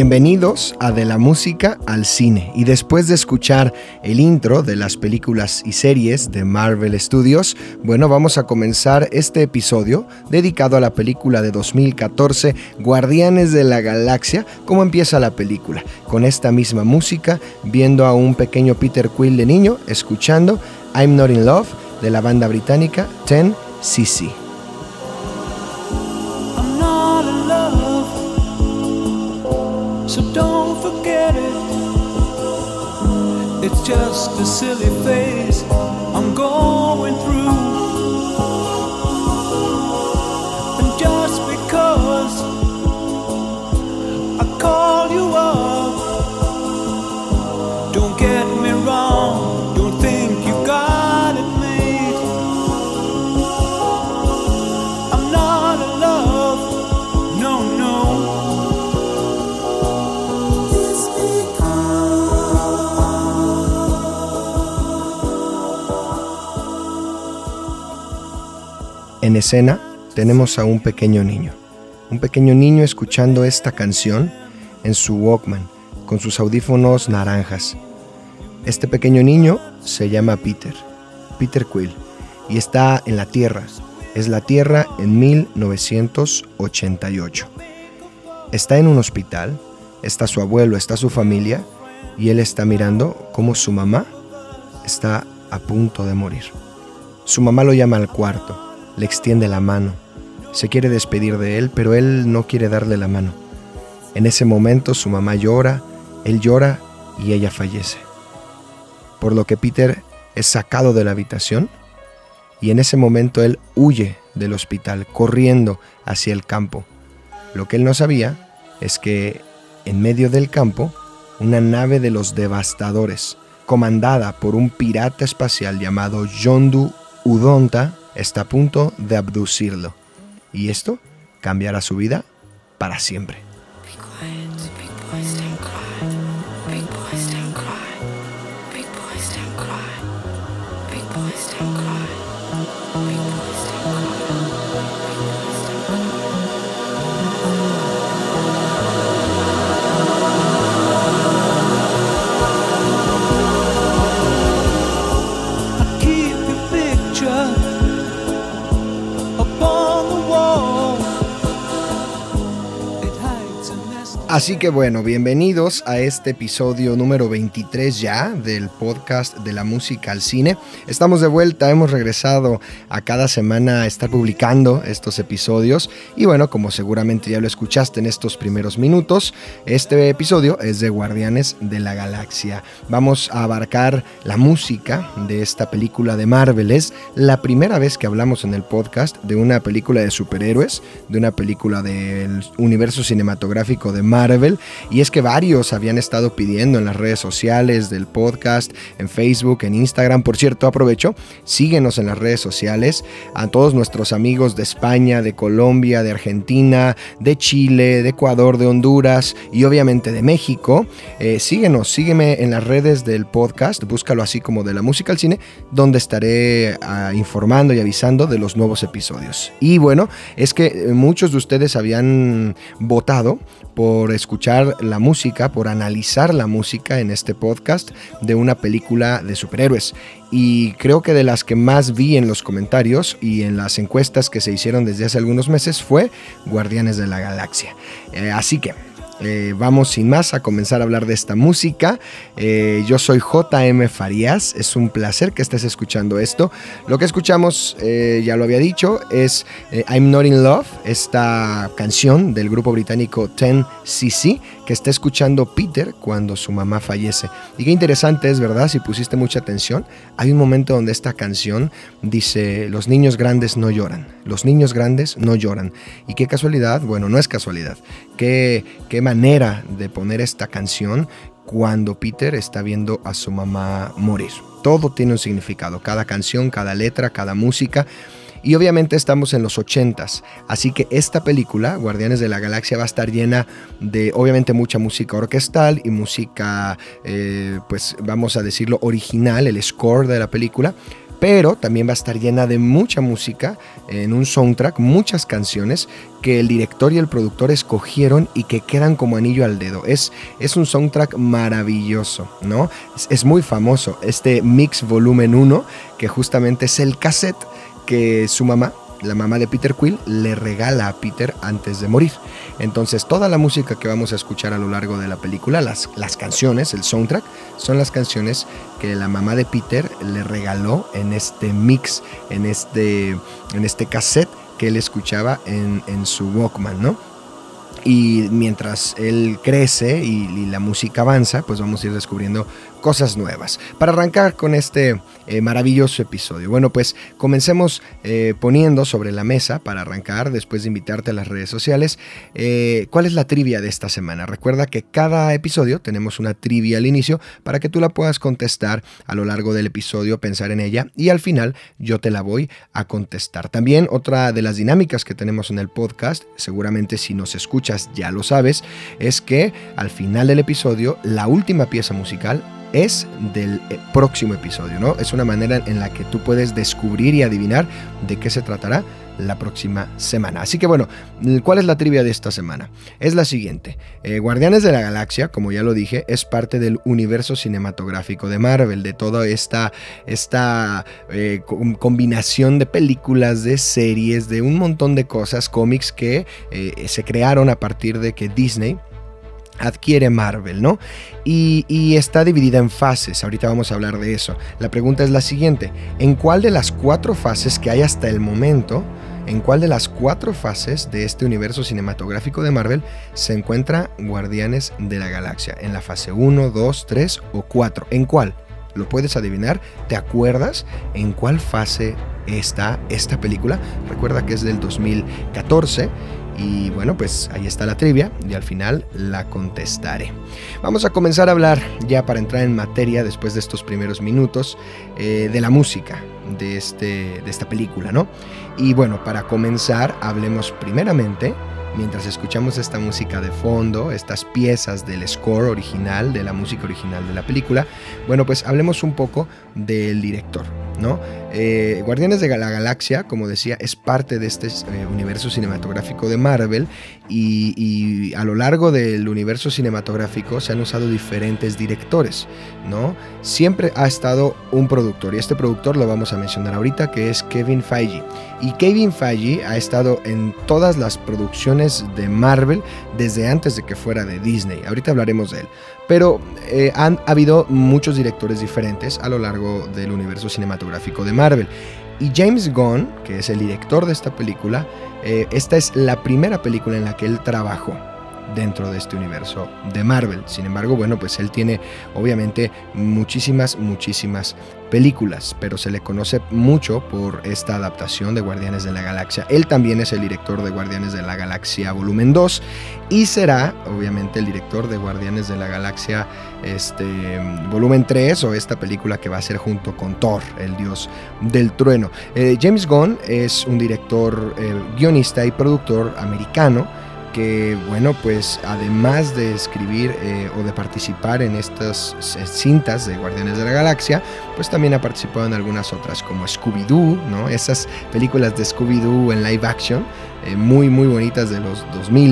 Bienvenidos a De la Música al Cine y después de escuchar el intro de las películas y series de Marvel Studios, bueno, vamos a comenzar este episodio dedicado a la película de 2014 Guardianes de la Galaxia, cómo empieza la película, con esta misma música, viendo a un pequeño Peter Quill de niño, escuchando I'm Not in Love de la banda británica 10cc. So don't forget it. It's just a silly phase I'm going escena tenemos a un pequeño niño, un pequeño niño escuchando esta canción en su Walkman con sus audífonos naranjas. Este pequeño niño se llama Peter, Peter Quill, y está en la Tierra. Es la Tierra en 1988. Está en un hospital, está su abuelo, está su familia, y él está mirando cómo su mamá está a punto de morir. Su mamá lo llama al cuarto le extiende la mano. Se quiere despedir de él, pero él no quiere darle la mano. En ese momento su mamá llora, él llora y ella fallece. Por lo que Peter es sacado de la habitación y en ese momento él huye del hospital, corriendo hacia el campo. Lo que él no sabía es que en medio del campo, una nave de los devastadores, comandada por un pirata espacial llamado Yondu Udonta, está a punto de abducirlo. Y esto cambiará su vida para siempre. Así que bueno, bienvenidos a este episodio número 23 ya del podcast de la música al cine. Estamos de vuelta, hemos regresado a cada semana a estar publicando estos episodios y bueno, como seguramente ya lo escuchaste en estos primeros minutos, este episodio es de Guardianes de la Galaxia. Vamos a abarcar la música de esta película de Marvel. Es la primera vez que hablamos en el podcast de una película de superhéroes, de una película del universo cinematográfico de Marvel Y es que varios habían estado pidiendo en las redes sociales del podcast, en Facebook, en Instagram. Por cierto, aprovecho, síguenos en las redes sociales. A todos nuestros amigos de España, de Colombia, de Argentina, de Chile, de Ecuador, de Honduras y obviamente de México. Eh, síguenos, sígueme en las redes del podcast, búscalo así como de la música al cine, donde estaré ah, informando y avisando de los nuevos episodios. Y bueno, es que eh, muchos de ustedes habían votado por escuchar la música, por analizar la música en este podcast de una película de superhéroes. Y creo que de las que más vi en los comentarios y en las encuestas que se hicieron desde hace algunos meses fue Guardianes de la Galaxia. Eh, así que eh, vamos sin más a comenzar a hablar de esta música. Eh, yo soy JM Farías, es un placer que estés escuchando esto. Lo que escuchamos, eh, ya lo había dicho, es I'm Not in Love, esta canción del grupo británico 10cc que está escuchando Peter cuando su mamá fallece. Y qué interesante es, ¿verdad? Si pusiste mucha atención, hay un momento donde esta canción dice, los niños grandes no lloran, los niños grandes no lloran. Y qué casualidad, bueno, no es casualidad, qué, qué manera de poner esta canción cuando Peter está viendo a su mamá morir. Todo tiene un significado, cada canción, cada letra, cada música. Y obviamente estamos en los 80s, así que esta película, Guardianes de la Galaxia, va a estar llena de obviamente mucha música orquestal y música, eh, pues vamos a decirlo, original, el score de la película, pero también va a estar llena de mucha música en un soundtrack, muchas canciones que el director y el productor escogieron y que quedan como anillo al dedo. Es, es un soundtrack maravilloso, ¿no? Es, es muy famoso, este Mix Volumen 1, que justamente es el cassette que su mamá, la mamá de Peter Quill, le regala a Peter antes de morir. Entonces toda la música que vamos a escuchar a lo largo de la película, las, las canciones, el soundtrack, son las canciones que la mamá de Peter le regaló en este mix, en este, en este cassette que él escuchaba en, en su Walkman, ¿no? Y mientras él crece y, y, la música avanza, pues vamos a ir descubriendo cosas nuevas. Para arrancar con este eh, maravilloso episodio. Bueno, pues comencemos eh, poniendo sobre la mesa para arrancar, después de invitarte a las redes sociales, eh, cuál es la trivia de esta semana. Recuerda que cada episodio tenemos una trivia al inicio para que tú la puedas contestar a lo largo del episodio, pensar en ella y al final yo te la voy a contestar. También otra de las dinámicas que tenemos en el podcast, seguramente si nos escuchas ya lo sabes, es que al final del episodio la última pieza musical es del eh, próximo episodio, ¿no? Es una manera en la que tú puedes descubrir y adivinar de qué se tratará la próxima semana. Así que bueno, ¿cuál es la trivia de esta semana? Es la siguiente. Eh, Guardianes de la Galaxia, como ya lo dije, es parte del universo cinematográfico de Marvel, de toda esta, esta eh, combinación de películas, de series, de un montón de cosas, cómics que se crearon a partir de que Disney adquiere Marvel, ¿no? Y, está dividida en fases, ahorita vamos a hablar de eso. La pregunta es la siguiente, ¿en cuál de las cuatro fases que hay hasta el momento, en cuál de las cuatro fases de este universo cinematográfico de Marvel se encuentra Guardianes de la Galaxia? ¿En la fase 1, 2, 3 o 4? ¿En cuál? ¿Lo puedes adivinar? ¿Te acuerdas en cuál fase está esta película? Recuerda que es del 2014 y bueno, pues ahí está la trivia y al final la contestaré. Vamos a comenzar a hablar ya para entrar en materia después de estos primeros minutos eh, de la música de, este, de esta película, ¿no? Y bueno, para comenzar hablemos primeramente mientras escuchamos esta música de fondo, estas piezas del score original, de la música original de la película, bueno, pues hablemos un poco del director, ¿no? Eh, Guardianes de la Galaxia, como decía, es parte de este eh, universo cinematográfico de Marvel y, a lo largo del universo cinematográfico se han usado diferentes directores, ¿no? Siempre ha estado un productor y este productor lo vamos a mencionar ahorita que es Kevin Feige. Y Kevin Feige ha estado en todas las producciones de Marvel desde antes de que fuera de Disney. Ahorita hablaremos de él. Pero eh, han habido muchos directores diferentes a lo largo del universo cinematográfico de Marvel. Y James Gunn, que es el director de esta película, eh, esta es la primera película en la que él trabajó. Dentro de este universo de Marvel. Sin embargo, bueno, pues él tiene obviamente muchísimas, muchísimas películas, pero se le conoce mucho por esta adaptación de Guardianes de la Galaxia. Él también es el director de Guardianes de la Galaxia volumen 2 y será obviamente el director de Guardianes de la Galaxia este, volumen 3 o esta película que va a ser junto con Thor, el dios del trueno. Eh, James Gunn es un director, eh, guionista y productor americano que bueno, pues además de escribir eh, o de participar en estas cintas de Guardianes de la Galaxia, pues también ha participado en algunas otras como Scooby-Doo, ¿no? Esas películas de Scooby-Doo en live action, eh, muy muy bonitas de los 2000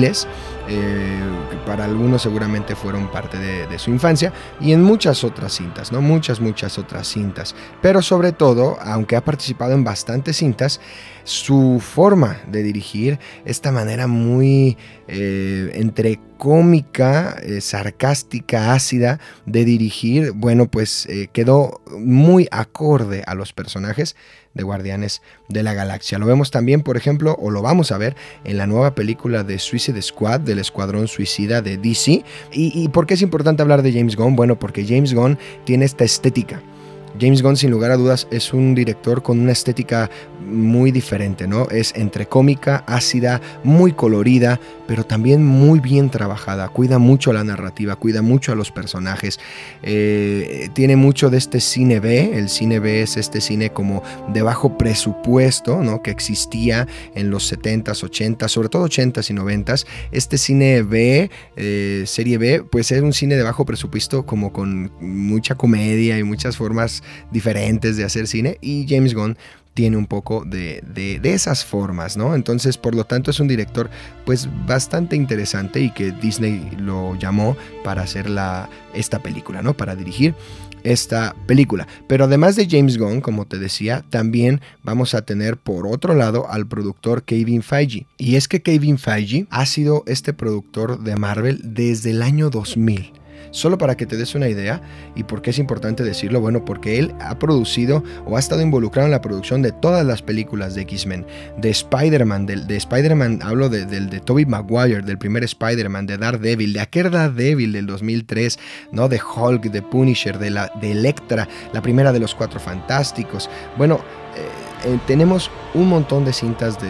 eh, para algunos seguramente fueron parte de, su infancia, y en muchas otras cintas, ¿no? Muchas, muchas otras cintas. Pero sobre todo, aunque ha participado en bastantes cintas, su forma de dirigir, esta manera muy eh, entre cómica, eh, sarcástica, ácida de dirigir, bueno, pues eh, quedó muy acorde a los personajes de Guardianes de la Galaxia. Lo vemos también, por ejemplo, o lo vamos a ver en la nueva película de Suicide Squad, del Escuadrón Suicida de DC. ¿Y, y por qué es importante hablar de James Gunn? Bueno, porque James Gunn tiene esta estética James Gunn, sin lugar a dudas, es un director con una estética muy diferente, ¿no? Es entre cómica, ácida, muy colorida, pero también muy bien trabajada. Cuida mucho la narrativa, cuida mucho a los personajes. Eh, tiene mucho de este cine B. El cine B es este cine como de bajo presupuesto, ¿no? Que existía en los 70s, 80s, sobre todo 80s y 90s. Este cine B, eh, serie B, pues es un cine de bajo presupuesto como con mucha comedia y muchas formas diferentes de hacer cine y James Gunn tiene un poco de, esas formas, ¿no? Entonces, por lo tanto, es un director pues bastante interesante y que Disney lo llamó para hacer la, esta película, ¿no? Para dirigir esta película. Pero además de James Gunn, como te decía, también vamos a tener por otro lado al productor Kevin Feige. Y es que Kevin Feige ha sido este productor de Marvel desde el año 2000. Solo para que te des una idea, y por qué es importante decirlo, bueno, porque él ha producido o ha estado involucrado en la producción de todas las películas de X-Men, de Spider-Man, de, Spider-Man, hablo de, de Tobey Maguire, del primer Spider-Man, de Daredevil, de aquel Daredevil del 2003, ¿no? De Hulk, de Punisher, de, la, de Electra, la primera de los Cuatro Fantásticos. Bueno, eh, tenemos un montón de cintas de,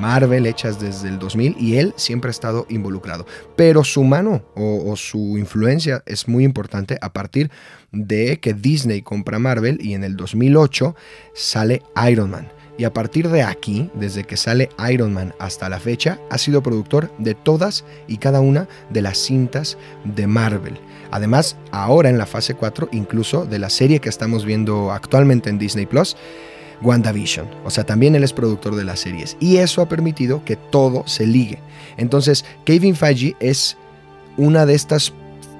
Marvel hechas desde el 2000 y él siempre ha estado involucrado. Pero su mano o, su influencia es muy importante a partir de que Disney compra Marvel y en el 2008 sale Iron Man. Y a partir de aquí, desde que sale Iron Man hasta la fecha, ha sido productor de todas y cada una de las cintas de Marvel. Además, ahora en la fase 4, incluso de la serie que estamos viendo actualmente en Disney Plus, WandaVision. O sea, también él es productor de las series. Y eso ha permitido que todo se ligue. Entonces, Kevin Feige es una de estas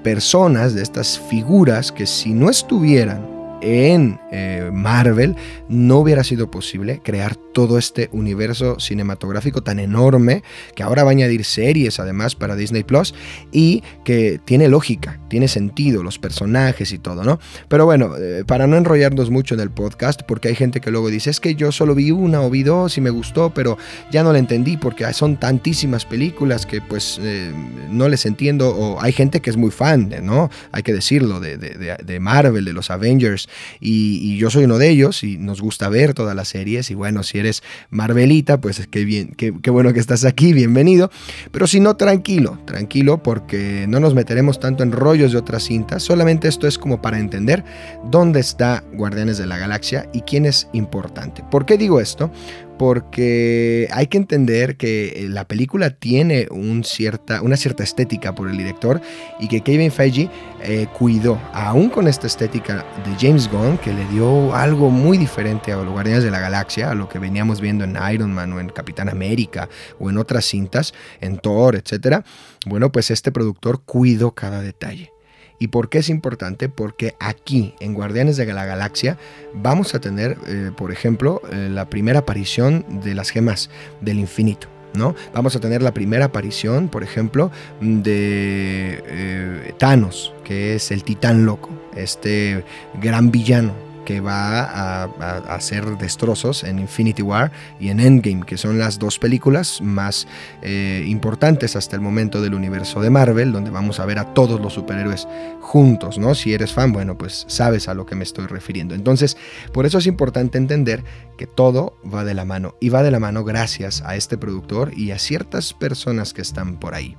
personas, de estas figuras que si no estuvieran en eh, Marvel, no hubiera sido posible crear todo este universo cinematográfico tan enorme que ahora va a añadir series además para Disney Plus y que tiene lógica, tiene sentido, los personajes y todo, ¿no? Pero bueno, eh, para no enrollarnos mucho en el podcast, porque hay gente que luego dice, es que yo solo vi una o vi dos y me gustó, pero ya no la entendí porque son tantísimas películas que pues eh, no les entiendo, o hay gente que es muy fan, ¿no? Hay que decirlo, de, de Marvel, de los Avengers, y, yo soy uno de ellos y nos gusta ver todas las series y bueno, si eres Marvelita, pues qué bien, qué, qué bueno que estás aquí, bienvenido. Pero si no, tranquilo, tranquilo porque no nos meteremos tanto en rollos de otras cintas, solamente esto es como para entender dónde está Guardianes de la Galaxia y quién es importante. ¿Por qué digo esto? Porque hay que entender que eh, la película tiene una cierta estética por el director y que Kevin Feige eh, cuidó, aún con esta estética de James Gunn, que le dio algo muy diferente a los Guardianes de la Galaxia, a lo que veníamos viendo en Iron Man o en Capitán América o en otras cintas, en Thor, etc. Bueno, pues este productor cuidó cada detalle. ¿Y por qué es importante? Porque aquí, en Guardianes de la Galaxia, vamos a tener, eh, por ejemplo, eh, la primera aparición de las gemas del infinito. ¿No? Vamos a tener la primera aparición, por ejemplo, de eh, Thanos, que es el titán loco, este gran villano que va a, hacer destrozos en Infinity War y en Endgame, que son las dos películas más eh, importantes hasta el momento del universo de Marvel, donde vamos a ver a todos los superhéroes juntos, ¿no? Si eres fan, bueno, pues sabes a lo que me estoy refiriendo. Entonces, por eso es importante entender que todo va de la mano y va de la mano gracias a este productor y a ciertas personas que están por ahí.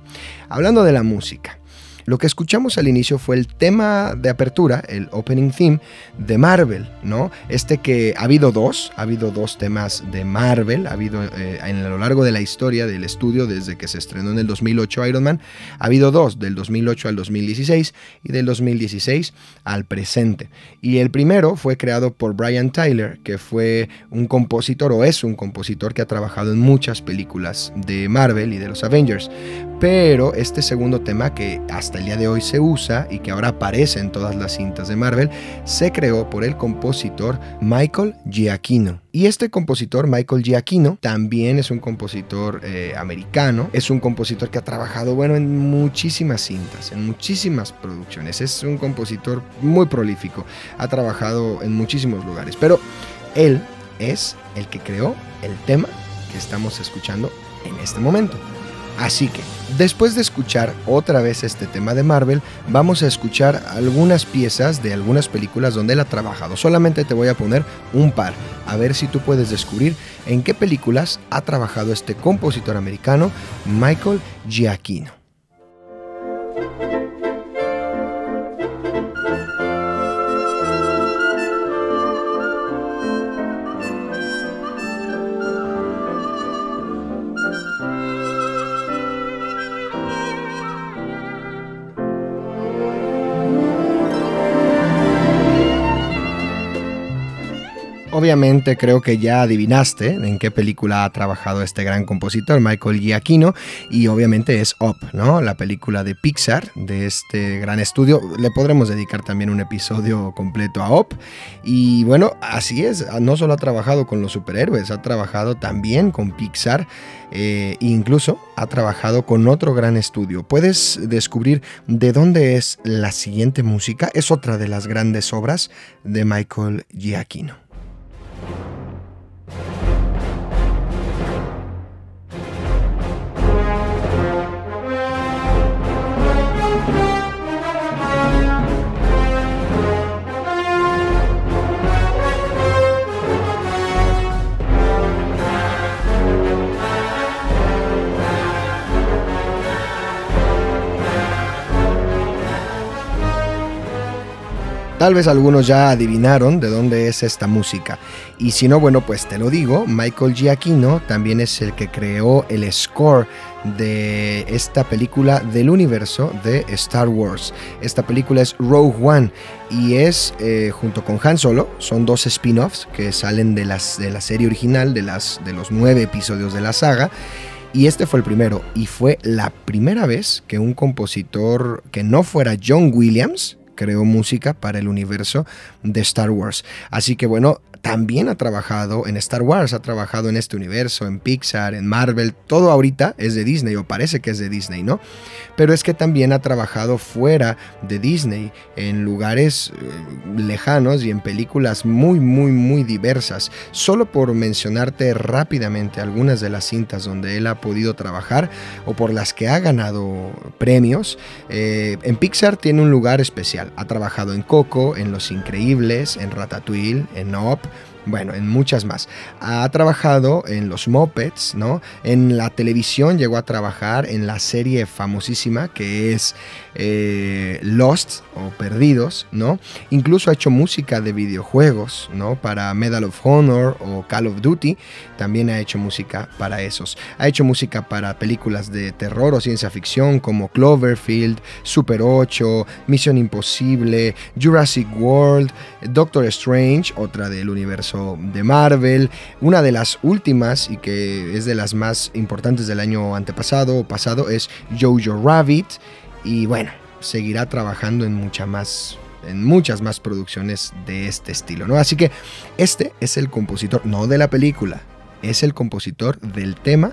Hablando de la música, lo que escuchamos al inicio fue el tema de apertura, el opening theme de Marvel, ¿no? Este que ha habido dos, ha habido dos temas de Marvel, ha habido eh, en a lo largo de la historia del estudio, desde que se estrenó en el 2008 Iron Man, ha habido dos, del 2008 al 2016 y del 2016 al presente. Y el primero fue creado por Brian Tyler, que fue un compositor o es un compositor que ha trabajado en muchas películas de Marvel y de los Avengers. Pero este segundo tema que hasta el día de hoy se usa y que ahora aparece en todas las cintas de Marvel, se creó por el compositor Michael Giacchino. Y este compositor, Michael Giacchino, también es un compositor eh, americano, es un compositor que ha trabajado, bueno, en muchísimas cintas, en muchísimas producciones, es un compositor muy prolífico, ha trabajado en muchísimos lugares, pero él es el que creó el tema que estamos escuchando en este momento. Así que, después de escuchar otra vez este tema de Marvel, vamos a escuchar algunas piezas de algunas películas donde él ha trabajado. Solamente te voy a poner un par, a ver si tú puedes descubrir en qué películas ha trabajado este compositor americano, Michael Giacchino. Obviamente creo que ya adivinaste en qué película ha trabajado este gran compositor, Michael Giacchino, y obviamente es Up, ¿no? La película de Pixar, de este gran estudio. Le podremos dedicar también un episodio completo a Up. Y bueno, así es, no solo ha trabajado con los superhéroes, ha trabajado también con Pixar. e incluso ha trabajado con otro gran estudio. Puedes descubrir de dónde es la siguiente música. Es otra de las grandes obras de Michael Giacchino. Tal vez algunos ya adivinaron de dónde es esta música. Y si no, bueno, pues te lo digo, Michael Giacchino también es el que creó el score de esta película del universo de Star Wars. Esta película es Rogue One y es, eh, junto con Han Solo, son dos spin-offs que salen de, las, de la serie original, de, las, de los nueve episodios de la saga. Y este fue el primero, y fue la primera vez que un compositor que no fuera John Williams, creó música para el universo de Star Wars. Así que bueno, también ha trabajado en Star Wars, ha trabajado en este universo, en Pixar, en Marvel, todo ahorita es de Disney o parece que es de Disney, ¿no? Pero es que también ha trabajado fuera de Disney, en lugares eh, lejanos y en películas muy, muy, muy diversas. Solo por mencionarte rápidamente algunas de las cintas donde él ha podido trabajar o por las que ha ganado premios, eh, en Pixar tiene un lugar especial. Ha trabajado en Coco, en Los Increíbles, en Ratatouille, en Up, bueno, en muchas más. Ha trabajado en los Muppets, ¿no? En la televisión llegó a trabajar en la serie famosísima que es eh, Lost o Perdidos, ¿no? Incluso ha hecho música de videojuegos, ¿no? Para Medal of Honor o Call of Duty, también ha hecho música para esos. Ha hecho música para películas de terror o ciencia ficción como Cloverfield, Super 8, Misión Imposible, Jurassic World, Doctor Strange, otra del de Marvel, una de las últimas y que es de las más importantes del año antepasado o pasado es Jojo Rabbit, y bueno, seguirá trabajando en mucha más en muchas más producciones de este estilo, ¿no? Así que este es el compositor, no de la película, es el compositor del tema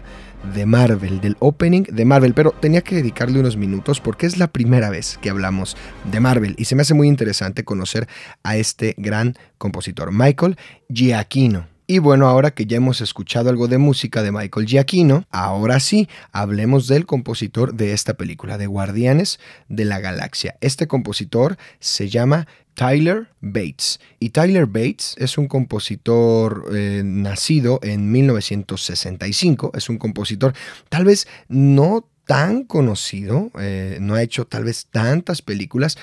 de Marvel, del opening de Marvel, pero tenía que dedicarle unos minutos porque es la primera vez que hablamos de Marvel y se me hace muy interesante conocer a este gran compositor, Michael Giacchino. Y bueno, ahora que ya hemos escuchado algo de música de Michael Giacchino, ahora sí, hablemos del compositor de esta película, de Guardianes de la Galaxia. Este compositor se llama Tyler Bates. Y Tyler Bates es un compositor eh, nacido en 1965. Es un compositor tal vez no tan conocido, eh, no ha hecho tal vez tantas películas,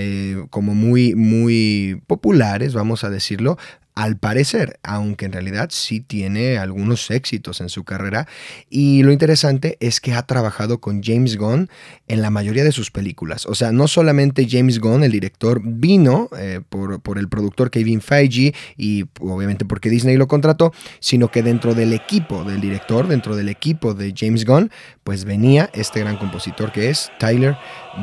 eh, como muy, muy populares, vamos a decirlo, al parecer, aunque en realidad sí tiene algunos éxitos en su carrera. Y lo interesante es que ha trabajado con James Gunn en la mayoría de sus películas. O sea, no solamente James Gunn, el director, vino eh, por, por, el productor Kevin Feige y obviamente porque Disney lo contrató, sino que dentro del equipo del director, dentro del equipo de James Gunn, pues venía este gran compositor que es Tyler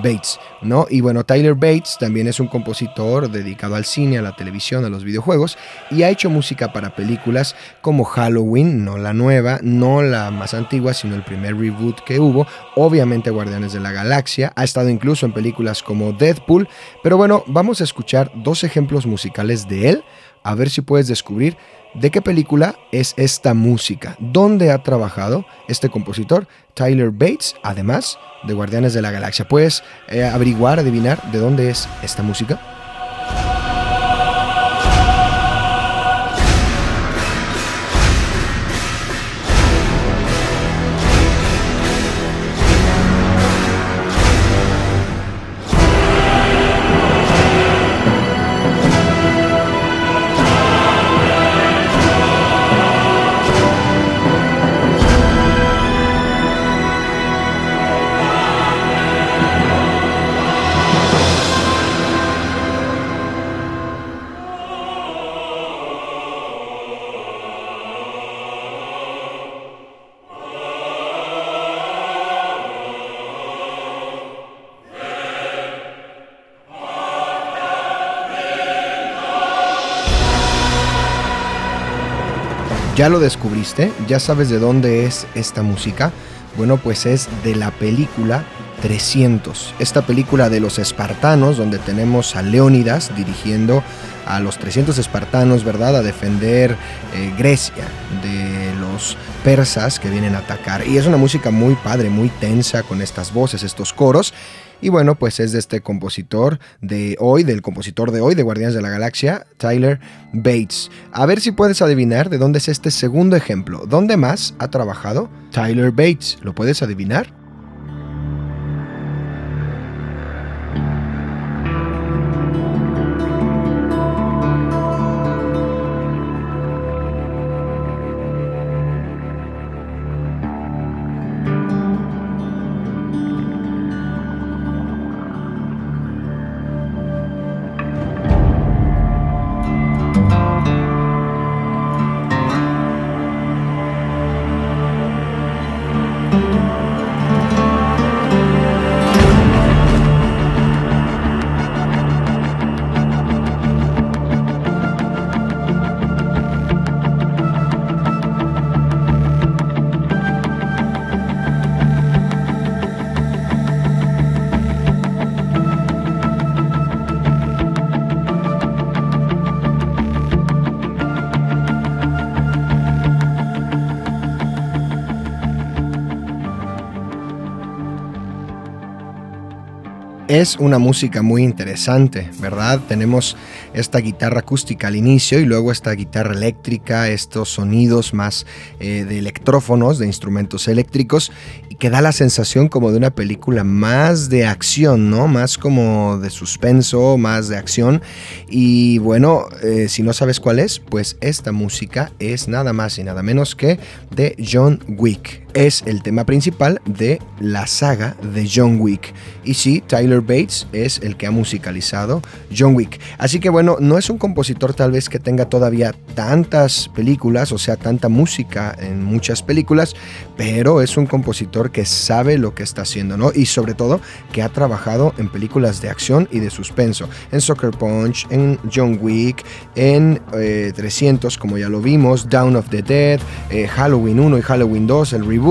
Bates, ¿no? Y bueno, Tyler Bates también es un compositor dedicado al cine, a la televisión, a los videojuegos y ha hecho música para películas como Halloween, no la nueva, no la más antigua, sino el primer reboot que hubo, obviamente Guardianes de la Galaxia, ha estado incluso en películas como Deadpool, pero bueno, vamos a escuchar dos ejemplos musicales de él, a ver si puedes descubrir ¿De qué película es esta música? ¿Dónde ha trabajado este compositor, Tyler Bates, además de Guardianes de la Galaxia? ¿Puedes eh, averiguar, adivinar de dónde es esta música? ¿Ya lo descubriste? ¿Ya sabes de dónde es esta música? Bueno, pues es de la película 300. Esta película de los espartanos, donde tenemos a Leónidas dirigiendo a los 300 espartanos, ¿verdad? A defender eh, Grecia de los persas que vienen a atacar. Y es una música muy padre, muy tensa, con estas voces, estos coros. Y bueno, pues es de este compositor de hoy, del compositor de hoy de Guardianes de la Galaxia, Tyler Bates. A ver si puedes adivinar de dónde es este segundo ejemplo. ¿Dónde más ha trabajado Tyler Bates? ¿Lo puedes adivinar? Es una música muy interesante, ¿verdad? Tenemos esta guitarra acústica al inicio y luego esta guitarra eléctrica, estos sonidos más eh, de electrófonos, de instrumentos eléctricos, y que da la sensación como de una película más de acción, ¿no? Más como de suspenso, más de acción. Y bueno, eh, si no sabes cuál es, pues esta música es nada más y nada menos que de John Wick es el tema principal de la saga de John Wick. Y sí, Tyler Bates es el que ha musicalizado John Wick. Así que bueno, no es un compositor tal vez que tenga todavía tantas películas, o sea, tanta música en muchas películas, pero es un compositor que sabe lo que está haciendo, ¿no? Y sobre todo que ha trabajado en películas de acción y de suspenso, en Soccer Punch, en John Wick, en 300, eh, como ya lo vimos, Down of the Dead, eh, Halloween 1 y Halloween 2, el reboot,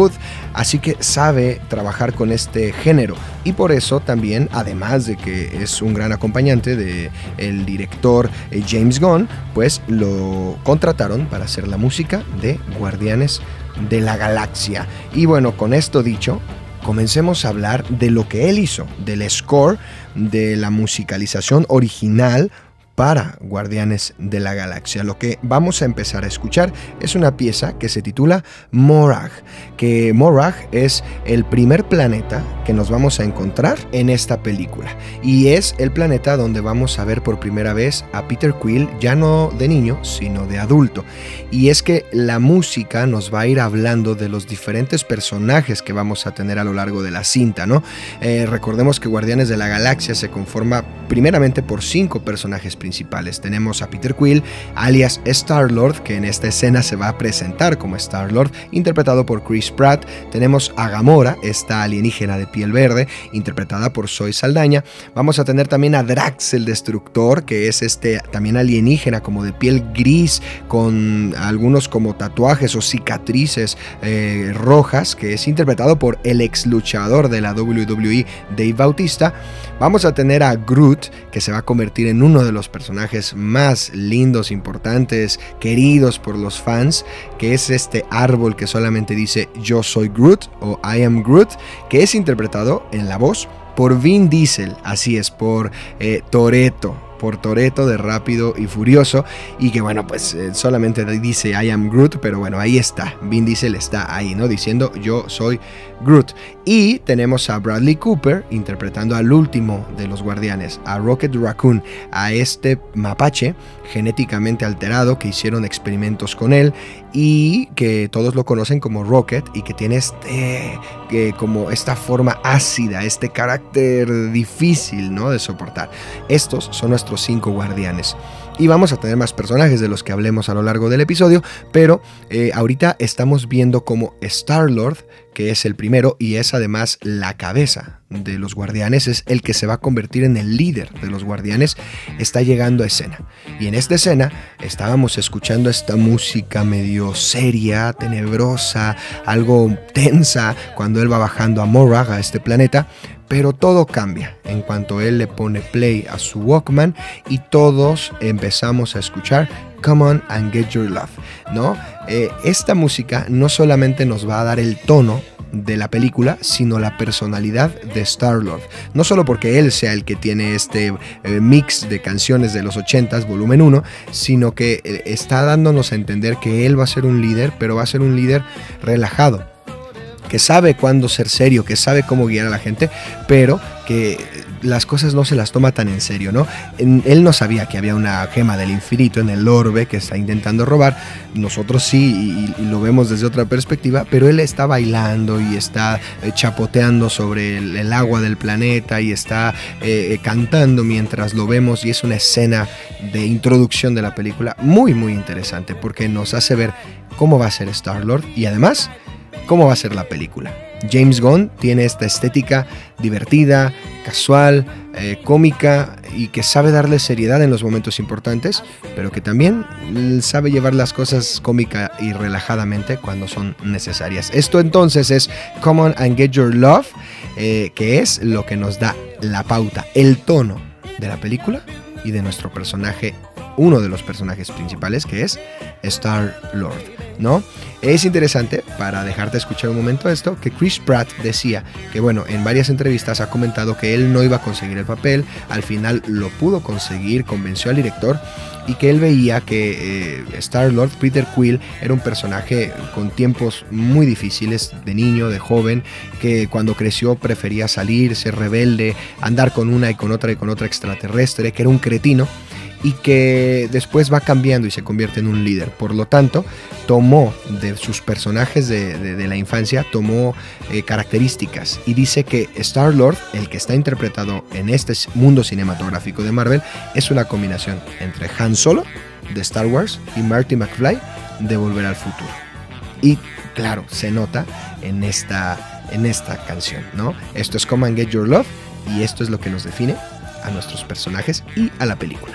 así que sabe trabajar con este género y por eso también, además de que es un gran acompañante del el director eh, James Gunn, pues lo contrataron para hacer la música de Guardianes de la Galaxia. Y bueno, con esto dicho, comencemos a hablar de lo que él hizo, del score, de la musicalización original para Guardianes de la Galaxia. Lo que vamos a empezar a escuchar es una pieza que se titula Morag, que Morag es el primer planeta que nos vamos a encontrar en esta película y es el planeta donde vamos a ver por primera vez a Peter Quill ya no de niño, sino de adulto. Y es que la música nos va a ir hablando de los diferentes personajes que vamos a tener a lo largo de la cinta, ¿no? Eh, recordemos que Guardianes de la Galaxia se conforma primeramente por cinco personajes principales. Tenemos a Peter Quill, alias Star-Lord, que en esta escena se va a presentar como Star-Lord, interpretado por Chris Pratt. Tenemos a Gamora, esta alienígena de piel verde, interpretada por Zoe Saldaña. Vamos a tener también a Drax el Destructor, que es este también alienígena como de piel gris, con algunos como tatuajes o cicatrices eh, rojas, que es interpretado por el ex luchador de la WWE, Dave Bautista. Vamos a tener a Groot, que se va a convertir en uno de los personajes más lindos, importantes, queridos por los fans, que es este árbol que solamente dice yo soy Groot o I am Groot, que es interpretado en la voz por Vin Diesel, así es, por eh, Toreto por Toreto de Rápido y Furioso. Y que bueno pues eh, solamente dice I am Groot pero bueno ahí está. Vin Diesel está ahí no diciendo yo soy Groot y tenemos a Bradley Cooper interpretando al último de los guardianes a Rocket Raccoon a este mapache genéticamente alterado que hicieron experimentos con él y que todos lo conocen como Rocket y que tiene este como esta forma ácida, este carácter difícil, ¿no? de soportar. Estos son nuestros cinco guardianes. Y vamos a tener más personajes de los que hablemos a lo largo del episodio, pero eh, ahorita estamos viendo como Star-Lord, que es el primero y es además la cabeza de los guardianes, es el que se va a convertir en el líder de los guardianes, está llegando a escena. Y en esta escena estábamos escuchando esta música medio seria, tenebrosa, algo tensa, cuando él va bajando a Morag, a este planeta, pero todo cambia en cuanto él le pone play a su Walkman y todos empezamos a escuchar Come On and Get Your Love, ¿no? Eh, esta música no solamente nos va a dar el tono de la película, sino la personalidad de Star-Lord. No solo porque él sea el que tiene este eh, mix de canciones de los 80s, volumen 1, sino que eh, está dándonos a entender que él va a ser un líder, pero va a ser un líder relajado, que sabe cuándo ser serio, que sabe cómo guiar a la gente, pero que las cosas no se las toma tan en serio, ¿no? él no sabía que había una gema del infinito en el orbe que está intentando robar, nosotros sí y, lo vemos desde otra perspectiva, pero él está bailando y está eh, chapoteando sobre el, agua del planeta y está eh, eh, cantando mientras lo vemos y es una escena de introducción de la película muy muy interesante porque nos hace ver cómo va a ser Star-Lord y además cómo va a ser la película. James Gunn tiene esta estética divertida, casual, eh, cómica y que sabe darle seriedad en los momentos importantes, pero que también sabe llevar las cosas cómica y relajadamente cuando son necesarias. Esto entonces es Come On and Get Your Love, eh, que es lo que nos da la pauta, el tono de la película y de nuestro personaje, uno de los personajes principales, que es Star Lord, ¿no? Es interesante, para dejarte escuchar un momento esto, que Chris Pratt decía que, bueno, en varias entrevistas ha comentado que él no iba a conseguir el papel, al final lo pudo conseguir, convenció al director y que él veía que eh, Star-Lord Peter Quill era un personaje con tiempos muy difíciles de niño, de joven, que cuando creció prefería salir, ser rebelde, andar con una y con otra y con otra extraterrestre, que era un cretino y que después va cambiando y se convierte en un líder. Por lo tanto, tomó de sus personajes de, la infancia, tomó eh, características y dice que Star-Lord, el que está interpretado en este mundo cinematográfico de Marvel, es una combinación entre Han Solo de Star Wars y Marty McFly de Volver al Futuro. Y claro, se nota en esta, en esta canción, ¿no? Esto es Come and Get Your Love y esto es lo que nos define a nuestros personajes y a la película.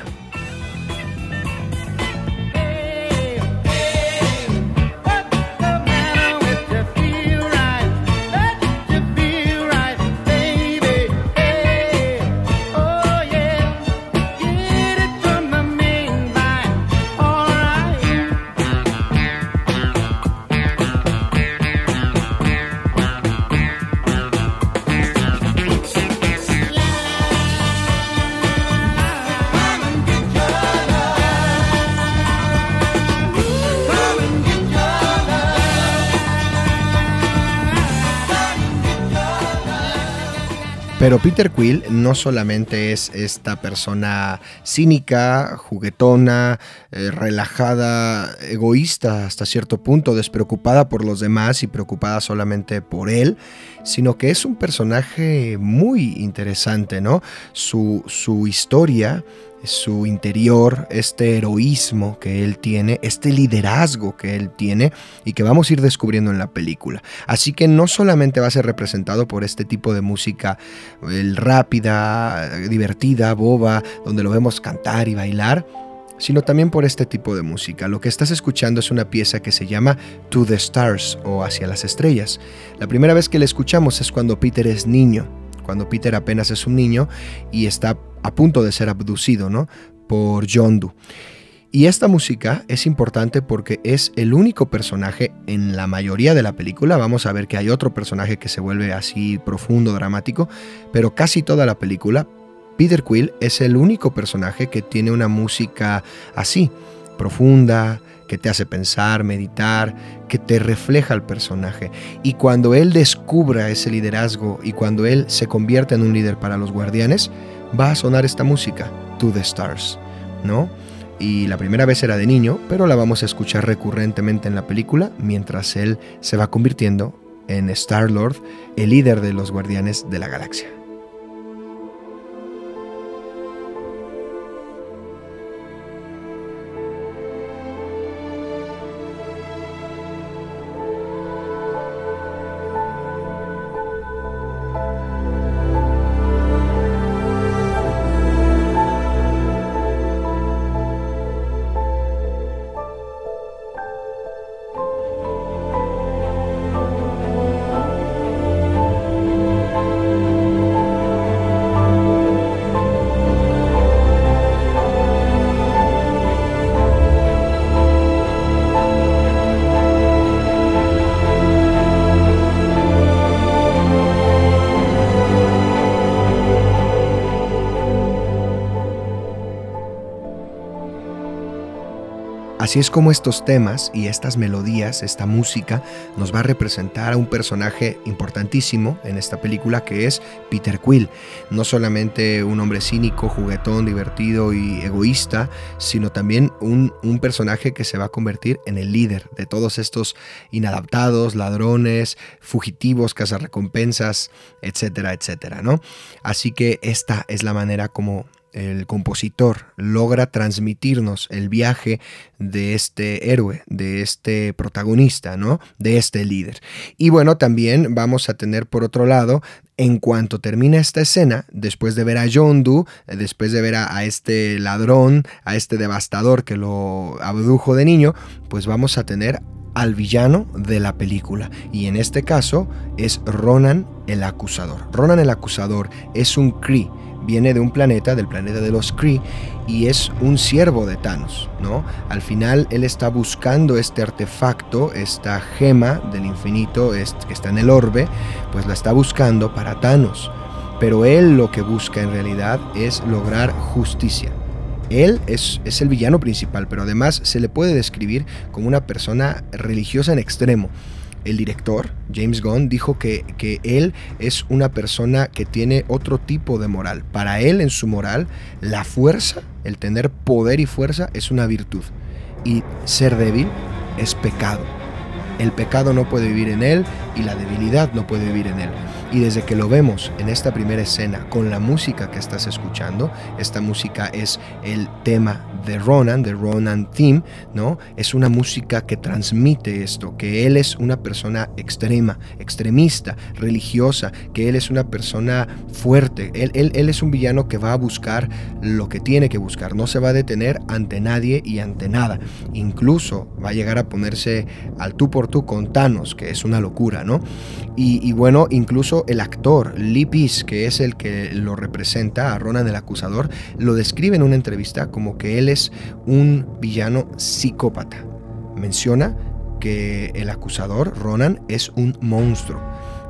Peter Quill no solamente es esta persona cínica, juguetona, eh, relajada, egoísta hasta cierto punto, despreocupada por los demás y preocupada solamente por él, sino que es un personaje muy interesante, ¿no? Su, su historia su interior, este heroísmo que él tiene, este liderazgo que él tiene y que vamos a ir descubriendo en la película. Así que no solamente va a ser representado por este tipo de música el rápida, divertida, boba, donde lo vemos cantar y bailar, sino también por este tipo de música. Lo que estás escuchando es una pieza que se llama To the Stars o Hacia las Estrellas. La primera vez que la escuchamos es cuando Peter es niño, cuando Peter apenas es un niño y está a punto de ser abducido ¿no? por Yondu. Y esta música es importante porque es el único personaje en la mayoría de la película. Vamos a ver que hay otro personaje que se vuelve así profundo, dramático, pero casi toda la película, Peter Quill es el único personaje que tiene una música así, profunda, que te hace pensar, meditar, que te refleja al personaje. Y cuando él descubra ese liderazgo y cuando él se convierte en un líder para los guardianes, va a sonar esta música, To the Stars, ¿no? Y la primera vez era de niño, pero la vamos a escuchar recurrentemente en la película mientras él se va convirtiendo en Star-Lord, el líder de los guardianes de la galaxia. Así es como estos temas y estas melodías, esta música, nos va a representar a un personaje importantísimo en esta película que es Peter Quill. No solamente un hombre cínico, juguetón, divertido y egoísta, sino también un, personaje que se va a convertir en el líder de todos estos inadaptados, ladrones, fugitivos, cazarrecompensas, etcétera, etcétera, ¿no? Así que esta es la manera como el compositor logra transmitirnos el viaje de este héroe, de este protagonista, ¿no? De este líder. Y bueno, también vamos a tener por otro lado, en cuanto termina esta escena, después de ver a Yondu, después de ver a, este ladrón, a este devastador que lo abdujo de niño, pues vamos a tener al villano de la película. Y en este caso es Ronan el acusador. Ronan el acusador es un Kree viene de un planeta, del planeta de los Kree, y es un siervo de Thanos, ¿no? Al final él está buscando este artefacto, esta gema del infinito que está en el orbe, pues la está buscando para Thanos. Pero él lo que busca en realidad es lograr justicia. Él es, es, el villano principal, pero además se le puede describir como una persona religiosa en extremo el director, James Gunn, dijo que, que, él es una persona que tiene otro tipo de moral. Para él, en su moral, la fuerza, el tener poder y fuerza, es una virtud. Y ser débil es pecado. El pecado no puede vivir en él y la debilidad no puede vivir en él. Y desde que lo vemos en esta primera escena con la música que estás escuchando, esta música es el tema de Ronan, de Ronan Theme, ¿no? Es una música que transmite esto, que él es una persona extrema, extremista, religiosa, que él es una persona fuerte, él, él, él es un villano que va a buscar lo que tiene que buscar, no se va a detener ante nadie y ante nada, incluso va a llegar a ponerse al tú por tú con Thanos, que es una locura, ¿no? Y, y bueno, incluso el actor Lee que es el que lo representa a Ronan el acusador, lo describe en una entrevista como que él es un villano psicópata. Menciona que el acusador, Ronan, es un monstruo.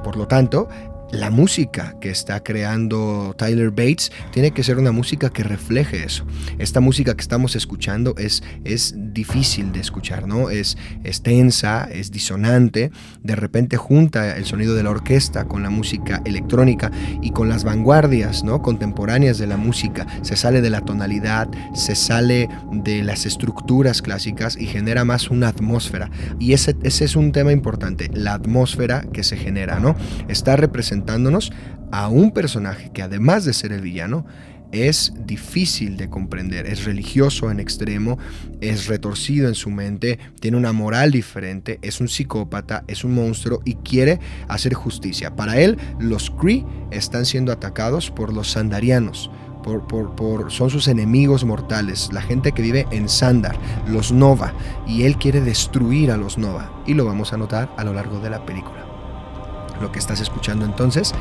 Por lo tanto, la música que está creando Tyler Bates tiene que ser una música que refleje eso. Esta música que estamos escuchando es, es difícil de escuchar, ¿no? Es, es tensa, es disonante, de repente junta el sonido de la orquesta con la música electrónica y con las vanguardias, ¿no? Contemporáneas de la música. Se sale de la tonalidad, se sale de las estructuras clásicas y genera más una atmósfera. Y ese, ese es un tema importante, la atmósfera que se genera, ¿no? Está representando a un personaje que además de ser el villano, es difícil de comprender, es religioso en extremo, es retorcido en su mente, tiene una moral diferente, es un psicópata, es un monstruo y quiere hacer justicia. Para él, los Kree están siendo atacados por los Sandarianos. Por, por, son sus enemigos mortales, la gente que vive en Sandar, los Nova, y él quiere destruir a los Nova, y lo vamos a notar a lo largo de la película. Lo que estás escuchando entonces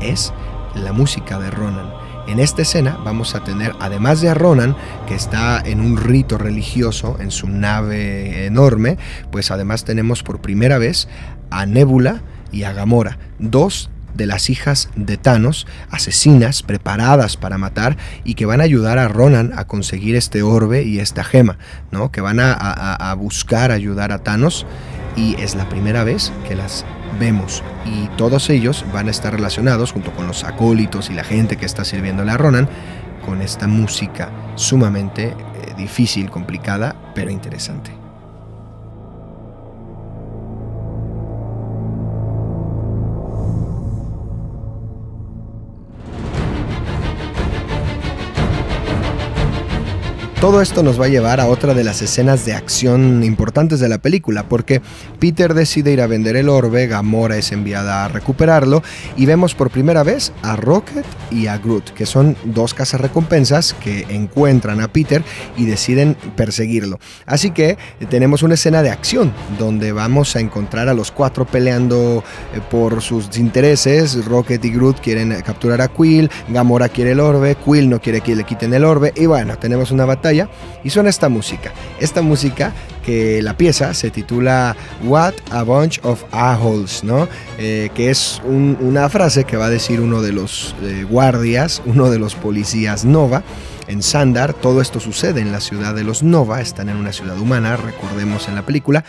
es la música de Ronan. En esta escena vamos a tener, además de a Ronan, que está en un rito religioso en su nave enorme, pues además tenemos por primera vez a Nebula y a Gamora, dos de las hijas de Thanos, asesinas preparadas para matar y que van a ayudar a Ronan a conseguir este orbe y esta gema, ¿no? que van a, a buscar ayudar a Thanos y es la primera vez que las vemos y todos ellos van a estar relacionados junto con los acólitos y la gente que está sirviéndole a Ronan con esta música sumamente eh, difícil, complicada, pero interesante. Todo esto nos va a llevar a otra de las escenas de acción importantes de la película, porque Peter decide ir a vender el orbe, Gamora es enviada a recuperarlo y vemos por primera vez a Rocket y a Groot, que son dos cazarrecompensas que encuentran a Peter y deciden perseguirlo. Así que tenemos una escena de acción donde vamos a encontrar a los cuatro peleando eh, por sus intereses. Rocket y Groot quieren capturar a Quill, Gamora quiere el orbe, Quill no quiere que le quiten el orbe y bueno, tenemos una batalla y suena esta música. Esta música que la pieza se titula What a Bunch of Assholes, ¿no? Eh, que es una frase que va a decir uno de los eh, guardias, uno de los policías Nova. En Sandar, todo esto sucede en la ciudad de los Nova, están en una ciudad humana, recordemos en la película,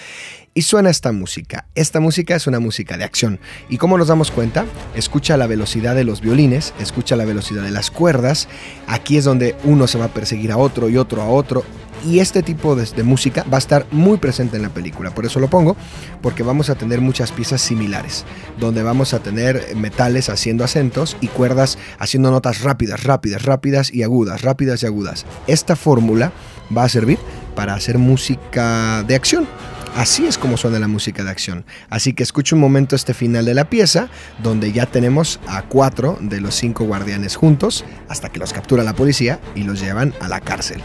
y suena esta música. Esta música es una música de acción. ¿Y cómo nos damos cuenta? Escucha la velocidad de los violines, escucha la velocidad de las cuerdas. Aquí es donde uno se va a perseguir a otro y otro a otro. Y este tipo de, de, música va a estar muy presente en la película. Por eso lo pongo, porque vamos a tener muchas piezas similares, donde vamos a tener metales haciendo acentos y cuerdas haciendo notas rápidas, rápidas, rápidas y agudas, rápidas y agudas. Esta fórmula va a servir para hacer música de acción Así es como suena la música de acción. Así que escucha un momento este final de la pieza, donde ya tenemos a cuatro de los cinco guardianes juntos, hasta que los captura la policía y los llevan a la cárcel.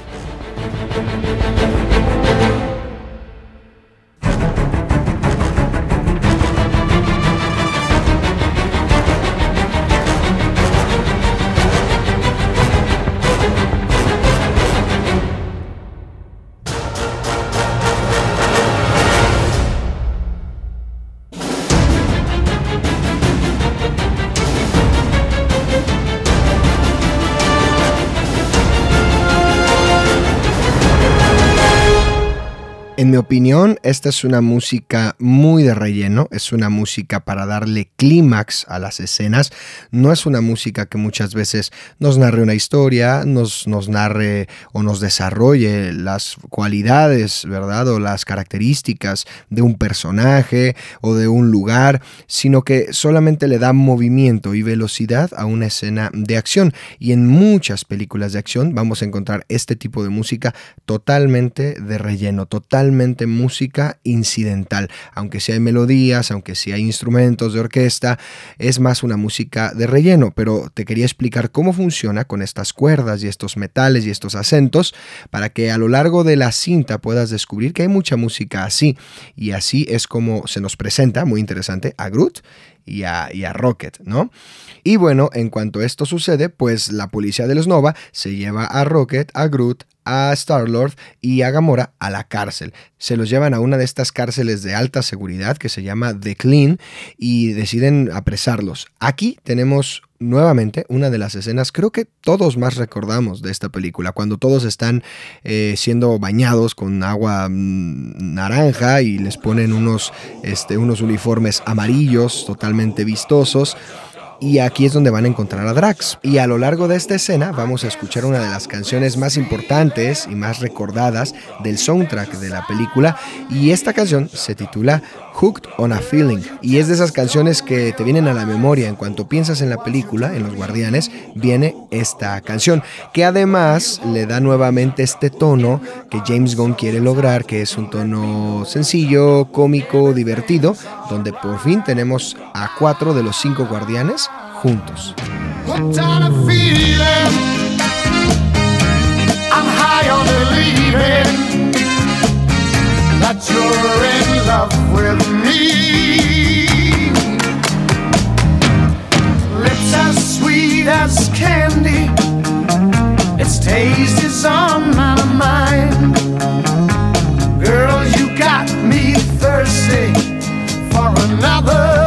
Mi opinión, esta es una música muy de relleno, es una música para darle clímax a las escenas, no es una música que muchas veces nos narre una historia, nos, nos narre o nos desarrolle las cualidades, ¿verdad? O las características de un personaje o de un lugar, sino que solamente le da movimiento y velocidad a una escena de acción. Y en muchas películas de acción vamos a encontrar este tipo de música totalmente de relleno, totalmente música incidental. Aunque si hay melodías, aunque si hay instrumentos de orquesta, es más una música de relleno. Pero te quería explicar cómo funciona con estas cuerdas y estos metales y estos acentos para que a lo largo de la cinta puedas descubrir que hay mucha música así. Y así es como se nos presenta, muy interesante, a Groot y a, Rocket, ¿no? Y bueno, en cuanto esto sucede, pues la policía de los Nova se lleva a Rocket, a Groot, a Star-Lord y a Gamora a la cárcel. Se los llevan a una de estas cárceles de alta seguridad que se llama The Clean y deciden apresarlos. Aquí tenemos nuevamente una de las escenas creo que todos más recordamos de esta película, cuando todos están eh, siendo bañados con agua mm, naranja y les ponen unos, este, unos uniformes amarillos totalmente vistosos y aquí es donde van a encontrar a Drax. Y a lo largo de esta escena vamos a escuchar una de las canciones más importantes y más recordadas del soundtrack de la película y esta canción se titula Hooked on a Feeling y es de esas canciones que te vienen a la memoria en cuanto piensas en la película, en Los Guardianes, viene esta canción que además le da nuevamente este tono que James Gunn quiere lograr, que es un tono sencillo, cómico, divertido, donde por fin tenemos a cuatro de los cinco guardianes juntos. as candy, its taste is on my mind. Girl, you got me thirsty for another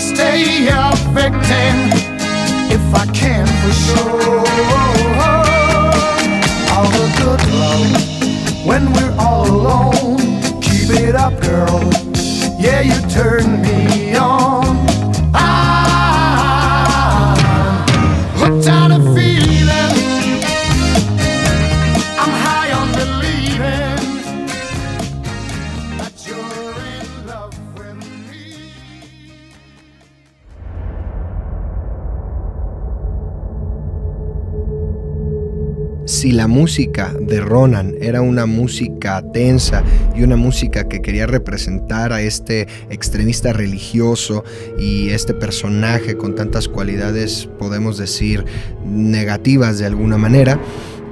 stay a victim if I can for sure. All the good love when we're all alone. Keep it up, girl. Yeah, you turn me on. Si la música de Ronan era una música tensa y una música que quería representar a este extremista religioso y este personaje con tantas cualidades, podemos decir, negativas de alguna manera,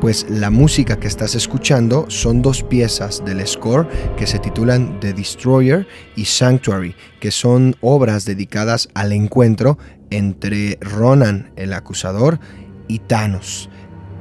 pues la música que estás escuchando son dos piezas del score que se titulan The Destroyer y Sanctuary, que son obras dedicadas al encuentro entre Ronan, el acusador, y Thanos.